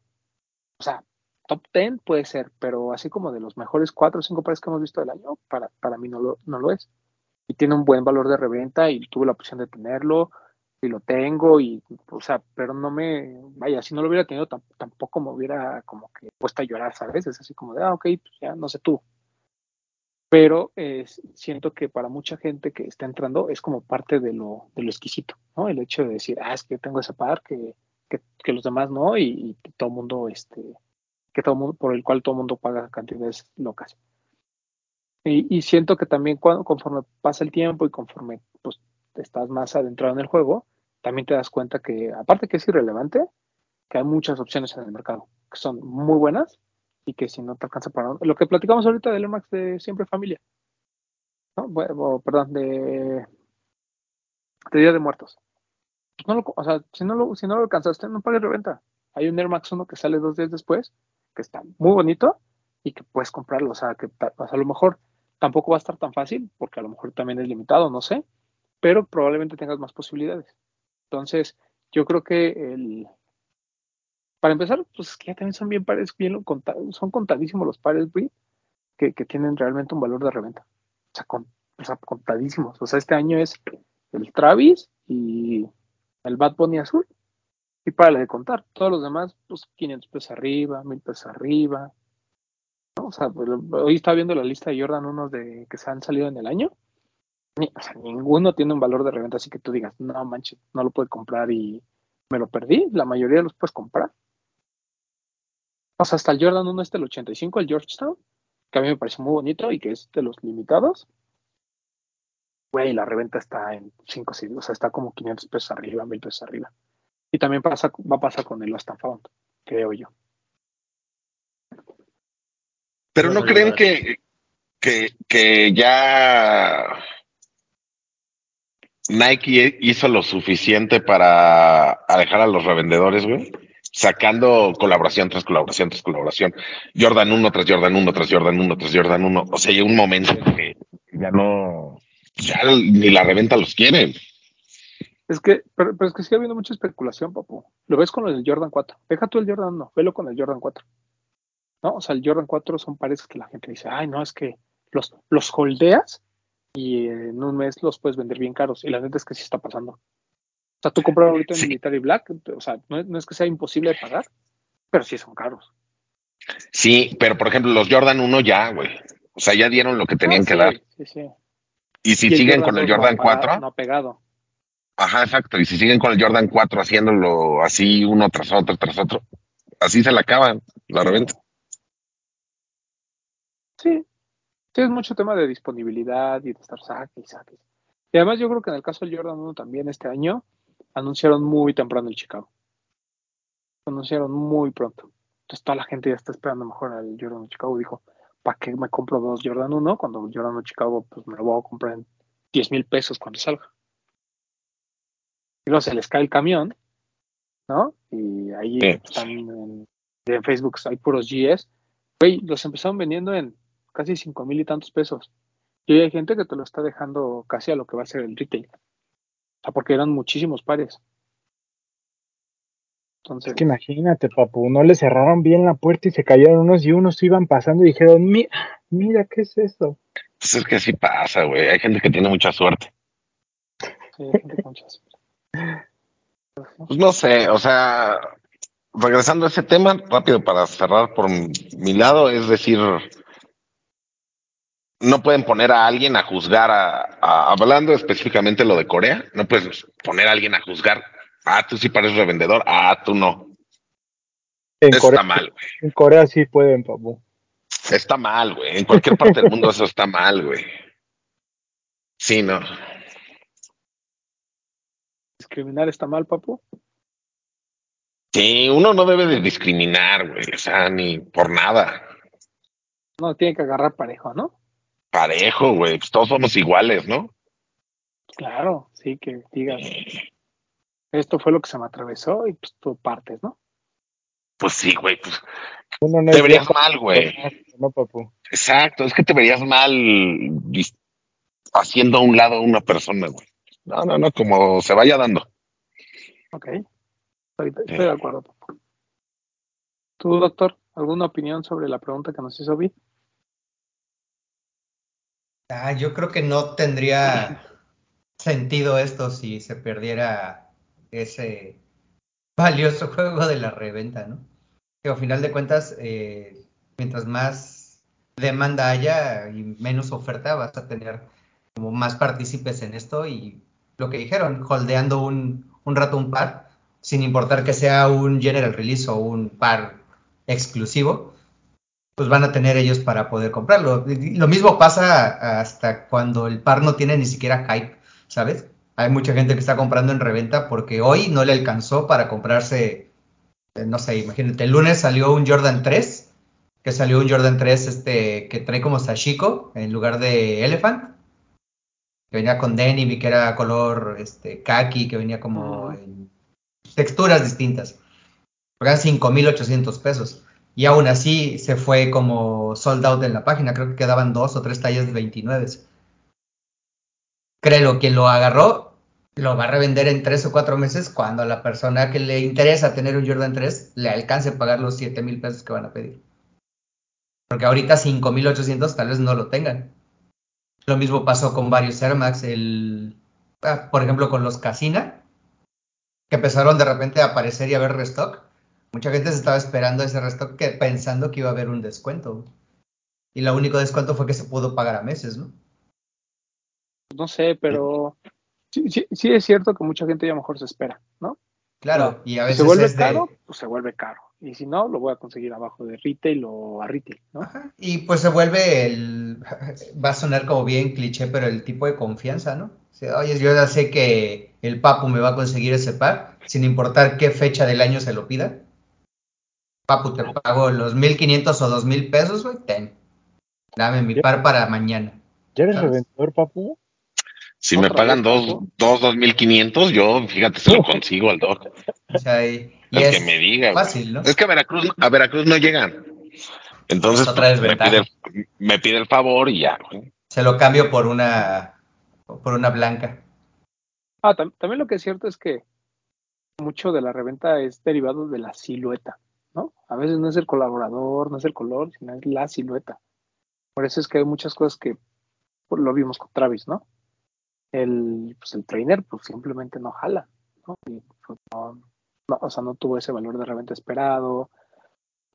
O sea, top 10 puede ser, pero así como de los mejores 4 o 5 pares que hemos visto del año, para, para mí no lo, no lo es. Y tiene un buen valor de reventa y tuve la opción de tenerlo y lo tengo y, o sea, pero no me, vaya, si no lo hubiera tenido tam- tampoco me hubiera como que puesto a llorar, ¿sabes? Es así como de, ah, ok, pues ya, no sé tú. Pero eh, siento que para mucha gente que está entrando es como parte de lo, de lo exquisito, ¿no? El hecho de decir, ah, es que tengo ese par que, que, que los demás no y, y todo mundo, este, que todo mundo, por el cual todo mundo paga cantidades locas. Y, y siento que también cuando, conforme pasa el tiempo y conforme estás más adentrado en el juego, también te das cuenta que, aparte que es irrelevante, que hay muchas opciones en el mercado que son muy buenas y que si no te alcanza para lo que platicamos ahorita del Max de siempre familia, ¿no? Bueno, perdón, de, de Día de Muertos. O sea, si no lo, si no lo alcanzaste, no pagues reventa. Hay un Air Max 1 que sale dos días después, que está muy bonito y que puedes comprarlo. O sea, que a lo mejor tampoco va a estar tan fácil, porque a lo mejor también es limitado, no sé, pero probablemente tengas más posibilidades. Entonces, yo creo que el, para empezar, pues es que ya también son bien pares, bien son contadísimos los pares, güey, que, que, tienen realmente un valor de reventa. O sea, con, contadísimos. O sea, este año es el Travis y el Bad Bunny azul. Y para de contar. Todos los demás, pues 500 pesos arriba, 1000 pesos arriba. O sea, pues, hoy estaba viendo la lista de Jordan, unos de que se han salido en el año. Ni, o sea, ninguno tiene un valor de reventa, así que tú digas, no manches, no lo puedo comprar y me lo perdí. La mayoría los puedes comprar. O sea, hasta el Jordan 1 este, el 85, el Georgetown, que a mí me parece muy bonito y que es de los limitados. güey, la reventa está en 5, 6, o sea, está como 500 pesos arriba, 1000 pesos arriba. Y también pasa, va a pasar con el Lost and Found, creo yo. Pero no creen que, que, que ya Nike hizo lo suficiente para alejar a los revendedores, güey. Sacando colaboración tras colaboración tras colaboración. Jordan 1 tras Jordan 1 tras Jordan 1 tras Jordan 1. O sea, llega un momento en que ya no. Ya ni la reventa los quieren. Es que, pero, pero es que sigue habiendo mucha especulación, papu. Lo ves con el Jordan 4. Deja tú el Jordan 1, velo con el Jordan 4. ¿No? O sea, el Jordan 4 son pares que la gente dice, ay, no, es que los, los holdeas y en un mes los puedes vender bien caros. Y la neta es que sí está pasando. O sea, tú compras ahorita en Sí. Military Black, o sea, no es, no es que sea imposible de pagar, pero sí son caros. Sí, pero por ejemplo, los Jordan 1 ya, güey. O sea, ya dieron lo que tenían Ah, que dar. Sí, sí. Y si Y siguen con el 2 no Jordan pagado- 4, No ha pegado. Ajá, exacto. Y si siguen con el Jordan 4 haciéndolo así uno tras otro, tras otro, así se la acaban la reventa. Sí, sí, es mucho tema de disponibilidad y de estar saque y saque. Y además yo creo que en el caso del Jordan 1 también este año anunciaron muy temprano el Chicago. Anunciaron muy pronto. Entonces toda la gente ya está esperando mejor al Jordan de Chicago. Dijo, ¿para qué me compro dos Jordan 1 cuando Jordan de Chicago pues me lo voy a comprar en 10 mil pesos cuando salga? Y luego se les cae el camión, ¿no? Y ahí Sí. están en, en Facebook, hay puros GS. Güey, los empezaron vendiendo en casi cinco mil y tantos pesos. Y hay gente que te lo está dejando casi a lo que va a ser el retail. O sea, porque eran muchísimos pares. Entonces, Es que imagínate, papu, no le cerraron bien la puerta y se cayeron unos y unos iban pasando y dijeron, "Mi- mira, ¿qué es eso? Pues es que así pasa, güey. Hay gente que tiene mucha suerte. sí, hay gente con muchas- Pues no sé, o sea, regresando a ese tema, rápido para cerrar por mi, mi lado, es decir, no pueden poner a alguien a juzgar a, a- hablando específicamente lo de Corea, no puedes poner a alguien a juzgar, ah, tú sí pareces revendedor, ah, tú no. En Eso Corea, está mal, güey. en Corea sí pueden, papu. Está mal, güey. En cualquier parte del mundo eso está mal, güey. Sí, no. discriminar está mal, papu. Sí, uno no debe de discriminar, güey. O sea, ni por nada. No, tiene que agarrar parejo, ¿no? Parejo, güey. Pues todos somos iguales, ¿no? Claro, sí, que digas, esto fue lo que se me atravesó y pues tú partes, ¿no? Pues sí, güey. Pues Uno no te verías viejo, mal, güey. No, papu. Exacto. Es que te verías mal haciendo a un lado a una persona, güey. No, no, no. Como se vaya dando. Ok. Estoy, estoy de acuerdo, papu. ¿Tú, doctor, alguna opinión sobre la pregunta que nos hizo Vi? Ah, yo creo que no tendría sentido esto si se perdiera ese valioso juego de la reventa, ¿no? Que al final de cuentas, eh, mientras más demanda haya y menos oferta, vas a tener como más partícipes en esto y lo que dijeron, holdeando un, un rato un par, sin importar que sea un general release o un par exclusivo, pues van a tener ellos para poder comprarlo. Lo mismo pasa hasta cuando el par no tiene ni siquiera hype, ¿sabes? Hay mucha gente que está comprando en reventa porque hoy no le alcanzó para comprarse, eh, no sé, imagínate, el lunes salió un Jordan 3, que salió un Jordan 3 este, que trae como Sashiko en lugar de Elephant, que venía con denim y que era color este, khaki, que venía como en texturas distintas. Pagan 5,800 pesos. Y aún así se fue como sold out en la página. Creo que quedaban dos o tres tallas de 29. Créelo, quien lo agarró lo va a revender en tres o cuatro meses cuando a la persona que le interesa tener un Jordan 3 le alcance a pagar los 7 mil pesos que van a pedir. Porque ahorita 5,800 tal vez no lo tengan. Lo mismo pasó con varios Air Max. El, ah, por ejemplo, con los Casina, que empezaron de repente a aparecer y a ver restock. Mucha gente se estaba esperando ese restock que, pensando que iba a haber un descuento. Y lo único descuento fue que se pudo pagar a meses, ¿no? No sé, pero sí, sí, sí es cierto que mucha gente ya mejor se espera, ¿no? Claro, y a Si veces se vuelve es de- caro, pues se vuelve caro. Y si no, lo voy a conseguir abajo de retail o a retail, ¿no? Ajá, Y pues se vuelve el, va a sonar como bien cliché, pero el tipo de confianza, ¿no? O sea, Oye, yo ya sé que el Papu me va a conseguir ese par, sin importar qué fecha del año se lo pida. Papu, te pago los 1500 o 2000 pesos, güey, ten. Dame mi par para mañana. ¿Ya eres ¿Sabes? reventador, papu? Si me pagan vez, dos, dos, dos mil quinientos, yo, fíjate, se lo consigo al doc. O sea, y, es que me diga, fácil, ¿no? Es que a Veracruz, a Veracruz no llegan. Entonces, pues, me, pide el, me pide el favor y ya, güey. Se lo cambio por una por una blanca. Ah, tam- también lo que es cierto es que mucho de la reventa es derivado de la silueta. A veces no es el colaborador, no es el color, sino es la silueta. Por eso es que hay muchas cosas que pues, lo vimos con Travis, ¿no? El, pues, el trainer pues simplemente no jala, ¿no? Pues, no- o sea, no tuvo ese valor de reventa esperado,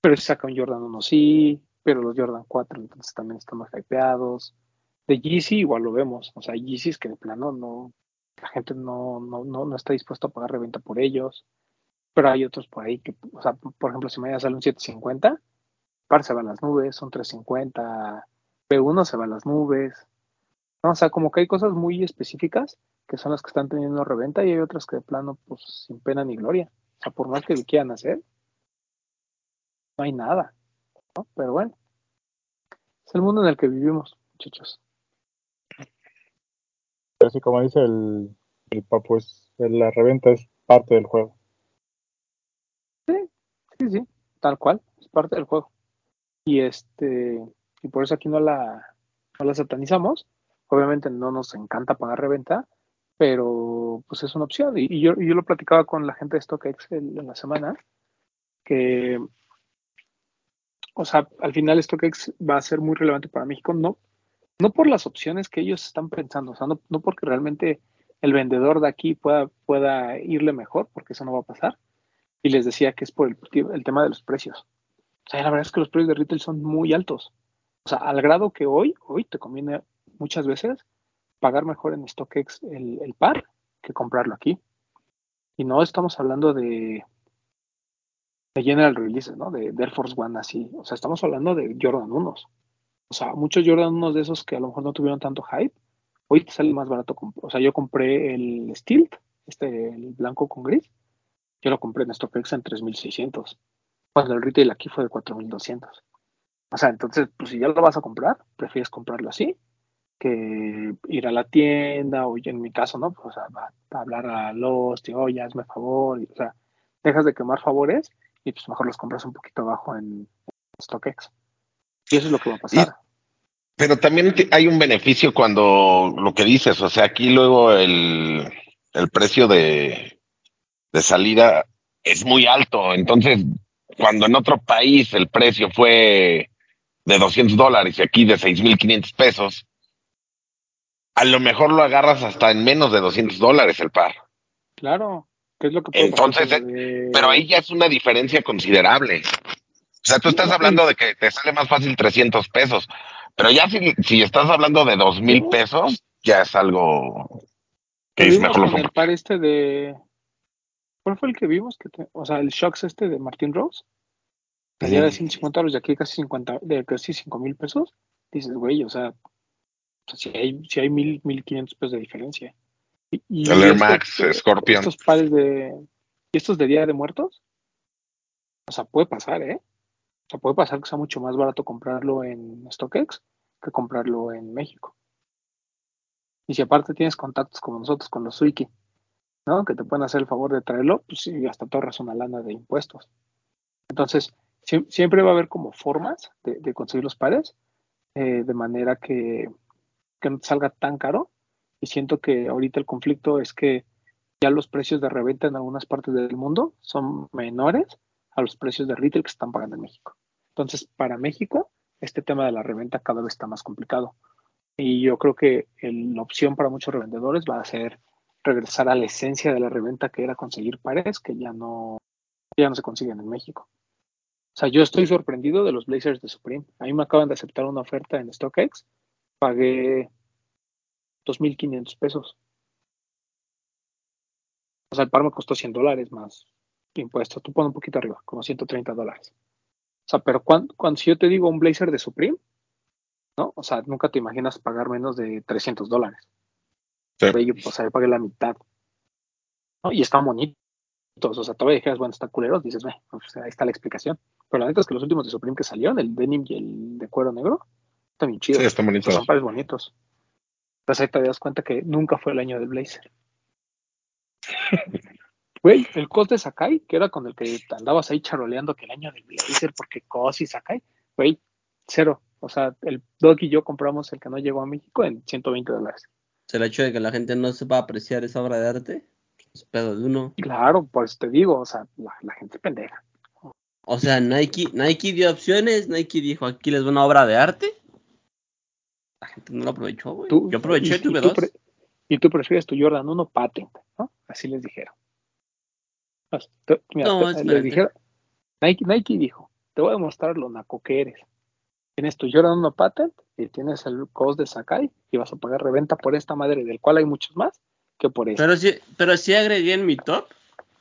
pero si saca un Jordan 1 sí, pero los Jordan 4 entonces también están más hypeados. De Yeezy igual lo vemos, o sea, Yeezys que de plano no, la gente no, no, no, no está dispuesta a pagar reventa por ellos. Pero hay otros por ahí que, o sea, por ejemplo, si mañana sale un 750, par se va a las nubes, un 350, P1 se va a las nubes. ¿no? O sea, como que hay cosas muy específicas que son las que están teniendo reventa y hay otras que de plano, pues sin pena ni gloria. O sea, por más que quieran hacer, no hay nada. ¿no? Pero bueno, es el mundo en el que vivimos, muchachos. Pero sí, como dice el, el papu, es, la reventa es parte del juego. Sí, sí, tal cual, es parte del juego. Y este, y por eso aquí no la, no la satanizamos. Obviamente no nos encanta pagar reventa, pero pues es una opción. Y, yo, y yo lo platicaba con la gente de StockX el- en la semana, que, o sea, al final StockX va a ser muy relevante para México, no, no por las opciones que ellos están pensando, o sea, no, no porque realmente el vendedor de aquí pueda, pueda irle mejor, porque eso no va a pasar. Y les decía que es por el, el tema de los precios. O sea, la verdad es que los precios de retail son muy altos. O sea, al grado que hoy, hoy te conviene muchas veces pagar mejor en StockX el, el par que comprarlo aquí. Y no estamos hablando de, de General Releases, ¿no? De, Air Force One así. O sea, estamos hablando de Jordan 1. O sea, muchos Jordan 1 de esos que a lo mejor no tuvieron tanto hype, hoy te sale más barato. O sea, yo compré el Steel, este, el blanco con gris, yo lo compré en StockX en 3600 cuando el retail aquí fue de 4200. O sea, entonces, pues si ya lo vas a comprar, prefieres comprarlo así que ir a la tienda o en mi caso, ¿no? Pues, va a hablar a los, tío, oye, hazme favor, o sea, dejas de quemar favores y pues mejor los compras un poquito abajo en StockX. Y eso es lo que va a pasar. Pero también hay un beneficio cuando lo que dices, o sea, aquí luego el, el precio de, de salida es muy alto. Entonces, cuando en otro país el precio fue de 200 dólares y aquí de 6.500 pesos, a lo mejor lo agarras hasta en menos de 200 dólares el par. Claro, que es lo que puede Entonces, lo de- Pero ahí ya es una diferencia considerable. O sea, tú estás hablando de que te sale más fácil 300 pesos, pero ya si, si estás hablando de 2.000 pesos, ya es algo que es mejor lo el par este de. ¿Cuál fue el que vimos? Que te- O sea, el Shocks este de Martin Rose. Que ya de 150 euros y aquí casi 50, de casi 5 mil pesos. Dices, güey, o sea, si hay, si hay mil, mil quinientos pesos de diferencia. Y, y El Air estos, Max eh, Scorpion. Estos pares de. ¿Y estos de Día de Muertos? O sea, puede pasar, ¿eh? O sea, puede pasar que sea mucho más barato comprarlo en StockX que comprarlo en México. Y si aparte tienes contactos como nosotros con los Suiki, ¿no? Que te pueden hacer el favor de traerlo, pues sí, hasta te ahorras una lana de impuestos. Entonces, sie- siempre va a haber como formas de, conseguir los pares, eh, de manera que, no salga tan caro. Y siento que ahorita el conflicto es que ya los precios de reventa en algunas partes del mundo son menores a los precios de retail que están pagando en México. Entonces, para México, este tema de la reventa cada vez está más complicado. Y yo creo que la opción para muchos revendedores va a ser regresar a la esencia de la reventa, que era conseguir pares que ya no, ya no se consiguen en México. O sea, yo estoy sorprendido de los Blazers de Supreme. A mí me acaban de aceptar una oferta en StockX. Pagué 2.500 pesos. O sea, el par me costó 100 dólares más impuestos. Tú pones un poquito arriba, como 130 dólares. O sea, pero cuando, cuando si yo te digo un blazer de Supreme, ¿no? O sea, nunca te imaginas pagar menos de 300 dólares. Sí. Güey, o sea, yo pagué la mitad. ¿no? Y están bonitos. O sea, todavía dijeras, bueno, están culeros, dices, ve, pues ahí está la explicación. Pero la neta es que los últimos de Supreme que salieron, el denim y el de cuero negro, están bien chidos. Sí, están O sea, bonitos. son pares bonitos. Entonces ahí te das cuenta que nunca fue el año del Blazer. Güey, el cos de Sakai, que era con el que andabas ahí charoleando que el año del Blazer, porque cos y Sakai, güey, cero. O sea, el Doc y yo compramos el que no llegó a México en 120 dólares. O sea, el hecho de que la gente no sepa apreciar esa obra de arte es pedo de uno. Claro, por eso te digo, o sea, la, la gente pendeja. O sea, Nike, Nike dio opciones, Nike dijo aquí les va una obra de arte. La gente no lo aprovechó, güey. Yo aproveché, y- y tuve tú dos. pre- y tú prefieres tu Jordan 1 patent, ¿no? Así les dijeron. Te- mira, No, te- les dijeron, Nike, Nike dijo, te voy a demostrar lo naco que eres. Tienes tu Jordan 1 patent y tienes el cost de Sakai y vas a pagar reventa por esta madre, del cual hay muchos más que por eso. Pero sí, pero sí agregué en mi top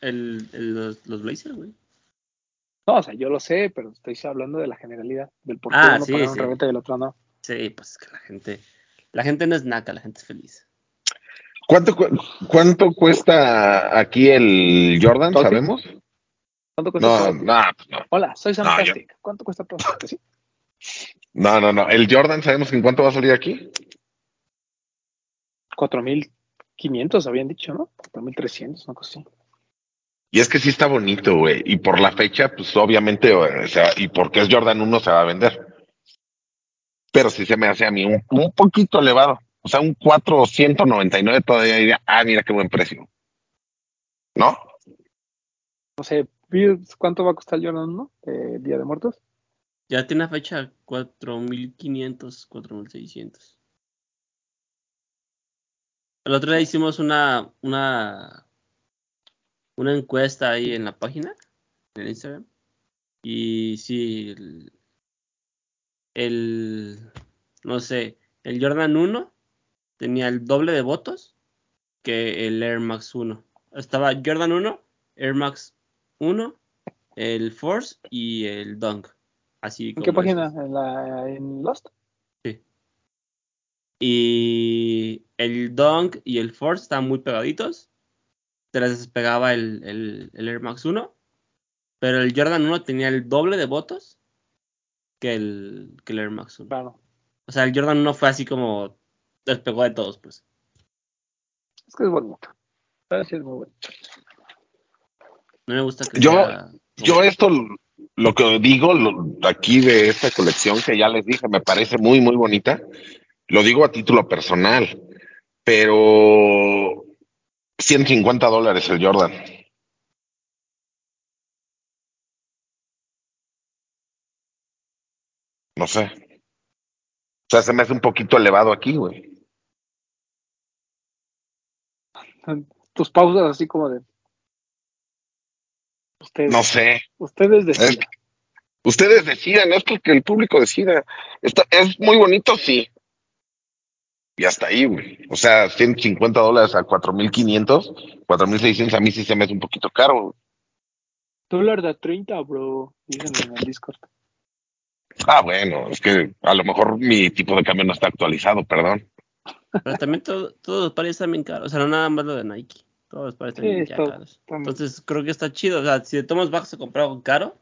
el, el- los, los Blazers, güey. No, o sea, yo lo sé, pero estoy hablando de la generalidad, del por qué Ah, uno sí, pagaron sí. reventa y el otro no. Sí, pues es que la gente, la gente no es naca, la gente es feliz. ¿Cuánto, cu- ¿Cuánto cuesta aquí el Jordan? ¿Sabemos? ¿Cuánto cuesta No, no, pues no. Hola, soy Sam No, yo-. ¿Cuánto cuesta todo? Sí. No, no, no. ¿El Jordan sabemos en cuánto va a salir aquí? 4.500 habían dicho, ¿no? 4.300, una cosa así. Y es que sí está bonito, güey. Y por la fecha, pues obviamente, o sea, y porque es Jordan 1 se va a vender. Pero sí se me hace a mí un, un poquito elevado. O sea, un 499 todavía diría, ah, mira qué buen precio. ¿No? No sé, ¿viste ¿cuánto va a costar el Jordan 1? Eh, Día de Muertos. Ya tiene fecha 4500, 4600. El otro día hicimos una, una, una encuesta ahí en la página, en Instagram. Y sí, el, el, no sé, el Jordan 1 tenía el doble de votos que el Air Max 1. Estaba Jordan 1, Air Max 1, el Force y el Dunk. Así ¿En qué página? ¿En, la, ¿En Lost? Y el Dunk y el Force estaban muy pegaditos. Se les despegaba el, el, el Air Max 1. Pero el Jordan 1 tenía el doble de votos que el, que el Air Max 1. Claro. O sea, el Jordan 1 fue así como despegó de todos, pues. Es que es bonito. Sí, es muy bonito. No me gusta que Yo- sea... Yo esto, lo que digo aquí de esta colección que ya les dije, me parece muy, muy bonita. Lo digo a título personal, pero 150 dólares el Jordan. No sé. O sea, se me hace un poquito elevado aquí, güey. Tus pausas así como de... Ustedes, No sé. ustedes deciden. Es- Ustedes decidan, es que el público decida. Está, es muy bonito, sí. Y hasta ahí, güey. O sea, 150 dólares a 4.500, 4.600 a mí sí se me hace un poquito caro. güey. Dólar de 30, bro. Dicen en el Discord. Ah, bueno, es que a lo mejor mi tipo de cambio no está actualizado, perdón. Pero también todo- todos los pares están bien caros. O sea, no nada más lo de Nike. Todos están Sí, ya caros. también. Entonces creo que está chido. O sea, si de Thomas Bach se compró algo caro,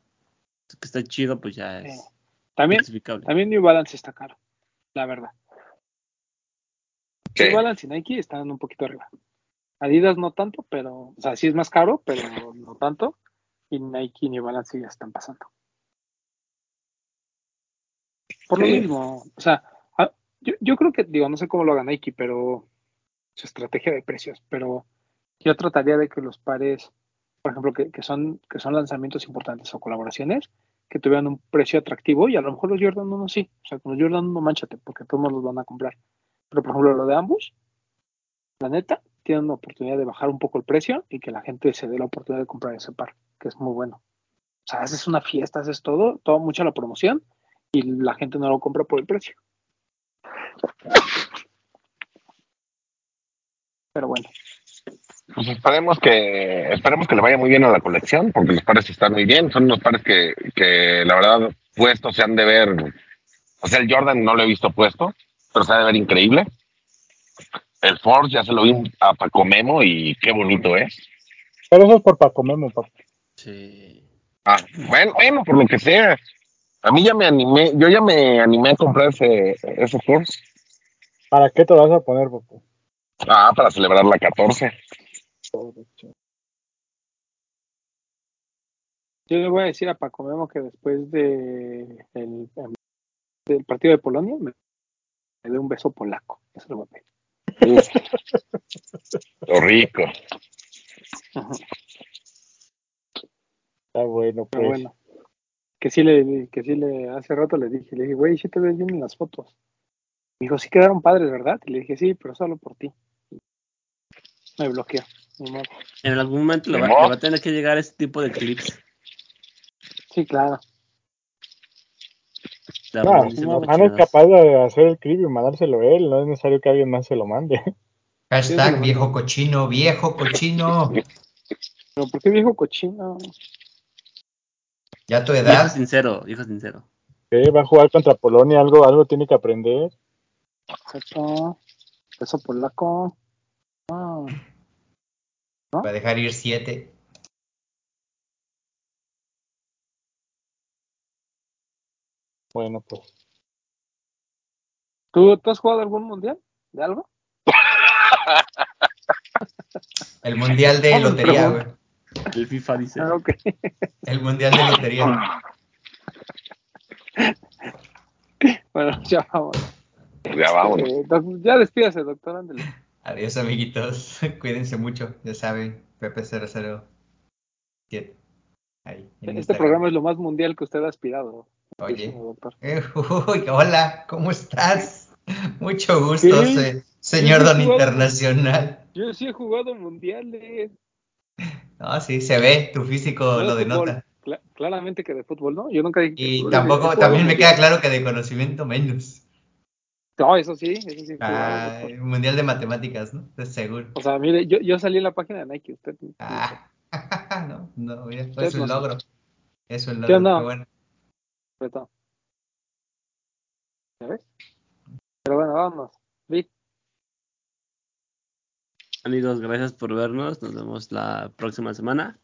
que está chido, pues ya es Eh, También, New Balance está caro. La verdad. ¿Qué? New Balance y Nike están un poquito arriba. Adidas no tanto, pero, o sea, sí es más caro, pero no tanto. Y Nike y New Balance sí ya están pasando. Por lo Sí. mismo, o sea, ah, yo, yo creo que, digo, no sé cómo lo haga Nike, pero su estrategia de precios, pero yo trataría de que los pares, por ejemplo, que, son, que son lanzamientos importantes o colaboraciones, que tuvieran un precio atractivo y a lo mejor los Jordan 1 sí, o sea, con los Jordan 1 manchate, porque todos los van a comprar. Pero por ejemplo, lo de ambos, la neta, tienen una oportunidad de bajar un poco el precio y que la gente se dé la oportunidad de comprar ese par, que es muy bueno. O sea, haces una fiesta, haces todo, todo mucha la promoción y la gente no lo compra por el precio. Pero bueno, Pues esperemos que, esperemos que le vaya muy bien a la colección, porque los pares están muy bien. Son unos pares que, que la verdad, puestos se han de ver O sea, el Jordan no lo he visto puesto, pero se ha de ver increíble. El Force ya se lo vi a Paco Memo y qué bonito es. Pero eso es por Paco Memo, papá. Sí. Ah, bueno, bueno, por lo que sea. A mí ya me animé, yo ya me animé a comprar ese, ese Force. ¿Para qué te lo vas a poner, papá? Ah, para celebrar la 14. Yo le voy a decir a Paco Memo que después de el, del partido de Polonia me, me dé un beso polaco. Eso lo voy a pedir. Uf. Lo rico. Ajá. Está bueno, pues. Pero bueno. Que sí le, que sí le, hace rato le dije, le dije, güey, sí te ves bien en las fotos. Me dijo, sí quedaron padres, ¿verdad? Y le dije, sí, pero solo por ti. Me bloqueó. En algún momento le va, modo. le va a tener que llegar ese tipo de clips. Sí, claro. De No, es capaz de hacer el clip y mandárselo él, no es necesario que alguien más se lo mande. Hashtag viejo cochino, viejo cochino. Pero ¿por qué viejo cochino? Ya tu Hijo edad. sincero, hijo sincero. ¿Qué? Va a jugar contra Polonia, algo, algo tiene que aprender. Beso, beso polaco. Ah, Va a dejar ir siete. Bueno, pues. ¿Tú, ¿Tú has jugado algún mundial? ¿De algo? El mundial de Vamos, lotería, güey. El FIFA dice. Ah, ok. El mundial de lotería. Bueno, ya vamos. Ya vámonos. Eh, ya despídase, doctor, ándale. Adiós, amiguitos. Cuídense mucho. Ya saben, Pepe007. Ahí, en Este programa es lo más mundial que usted ha aspirado. Oye. Eh, uy, hola, ¿cómo estás? Mucho gusto, se- señor don jugado. internacional. Yo sí he jugado mundiales. No, sí, se ve, tu físico no de lo fútbol. denota. Cla- claramente que de fútbol, ¿no? Yo nunca dije Y tampoco, también me queda claro que de conocimiento menos. No, eso sí, eso sí. Ah, mundial de matemáticas, ¿no? De seguro. O sea, mire, yo, yo salí en la página de Nike, usted. Ah, no, no, mira, es un no logro. Es un ¿Qué logro, onda? qué bueno. Beto. ¿Ya ves? Pero bueno, vámonos. Vic, Amigos, gracias por vernos. Nos vemos la próxima semana.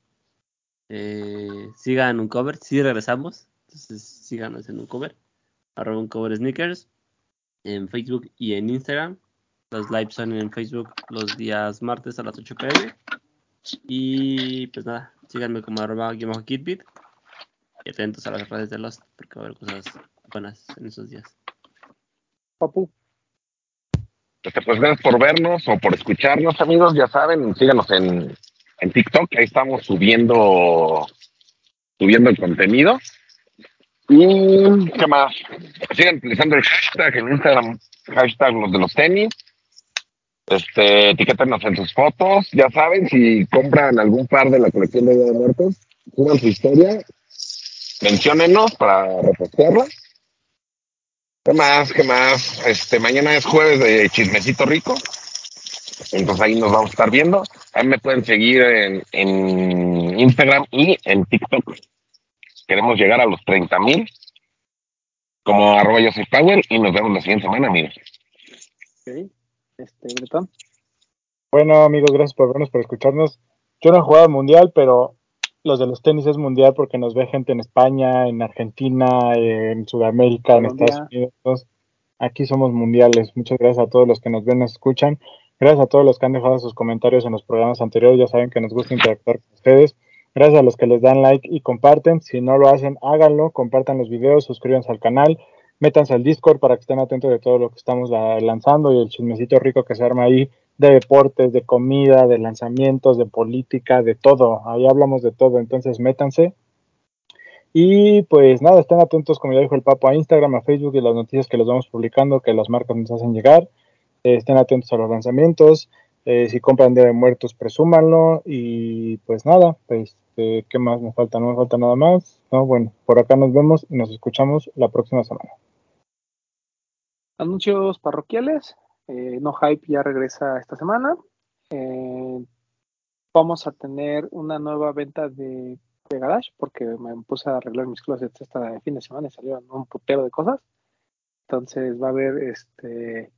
Eh, sigan un cover, sí regresamos. Entonces síganos en un cover. Arroba un cover sneakers. En Facebook y en Instagram. Los lives son en Facebook los días martes a las 8 pm. Y pues nada, síganme como arroba kitbit. Y atentos a las redes de Lost porque va a haber cosas buenas en esos días. papu. Este, pues gracias por vernos o por escucharnos, amigos. Ya saben, síganos en, en TikTok. Ahí estamos subiendo subiendo el contenido. Y qué más. Sigan utilizando el hashtag en Instagram, hashtag los de los tenis. Este, etiquétenos en sus fotos. Ya saben, si compran algún par de la colección de Día de Muertos, suban su historia, menciónenos para repostearla. ¿Qué más? ¿Qué más? Este, mañana es jueves de chismecito rico. Entonces ahí nos vamos a estar viendo. Ahí me pueden seguir en, en Instagram y en TikTok. Queremos llegar a los 30 mil. Como arroba yo soy Power y nos vemos la siguiente semana, amigos. Este, Bretón. Bueno, amigos, gracias por vernos, por escucharnos. Yo no he jugado al mundial, pero los de los tenis es mundial porque nos ve gente en España, en Argentina, en Sudamérica, en. Estados Unidos. Entonces, Aquí somos mundiales. Muchas gracias a todos los que nos ven, nos escuchan. Gracias a todos los que han dejado sus comentarios en los programas anteriores. Ya saben que nos gusta interactuar con ustedes. Gracias a los que les dan like y comparten. Si no lo hacen, háganlo. Compartan los videos, suscríbanse al canal. Métanse al Discord para que estén atentos de todo lo que estamos la- lanzando y el chismecito rico que se arma ahí de deportes, de comida, de lanzamientos, de política, de todo. Ahí hablamos de todo. Entonces, métanse. Y pues nada, estén atentos, como ya dijo el Papo, a Instagram, a Facebook y las noticias que les vamos publicando, que las marcas nos hacen llegar. Estén atentos a los lanzamientos. Eh, si compran de Muertos, presúmanlo. Y pues nada, pues, ¿qué más me falta? No me falta nada más. No, bueno, por acá nos vemos y nos escuchamos la próxima semana. Anuncios parroquiales. Eh, no Hype ya regresa esta semana. Eh, vamos a tener una nueva venta de, de garage porque me puse a arreglar mis closets este fin de semana y salieron un putero de cosas. Entonces va a haber este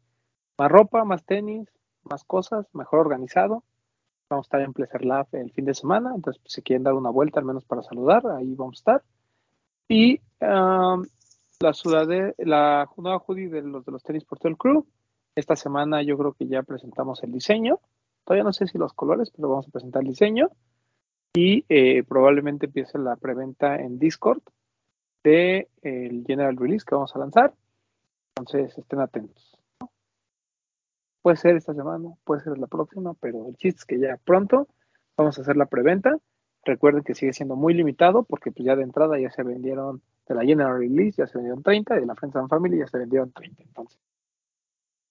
más ropa, más tenis, más cosas, mejor organizado. Vamos a estar en Pleasure Lab el fin de semana, entonces pues, si quieren dar una vuelta al menos para saludar, ahí vamos a estar. Y um, la sudade, la nueva hoodie de los de los tenis por todo el crew. Esta semana yo creo que ya presentamos el diseño. Todavía no sé si los colores, pero vamos a presentar el diseño. Y eh, probablemente empiece la preventa en Discord de el General Release que vamos a lanzar. Entonces estén atentos. Puede ser esta semana, puede ser la próxima, pero el chiste es que ya pronto vamos a hacer la preventa. Recuerden que sigue siendo muy limitado porque pues ya de entrada ya se vendieron de la General Release, ya se vendieron 30 y de la Friends and Family ya se vendieron 30. Entonces,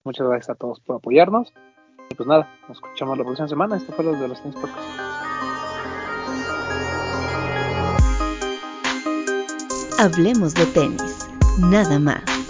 muchas gracias a todos por apoyarnos. Y pues nada, nos escuchamos la próxima semana. Esto fue lo de los Tenis. Hablemos de tenis, nada más.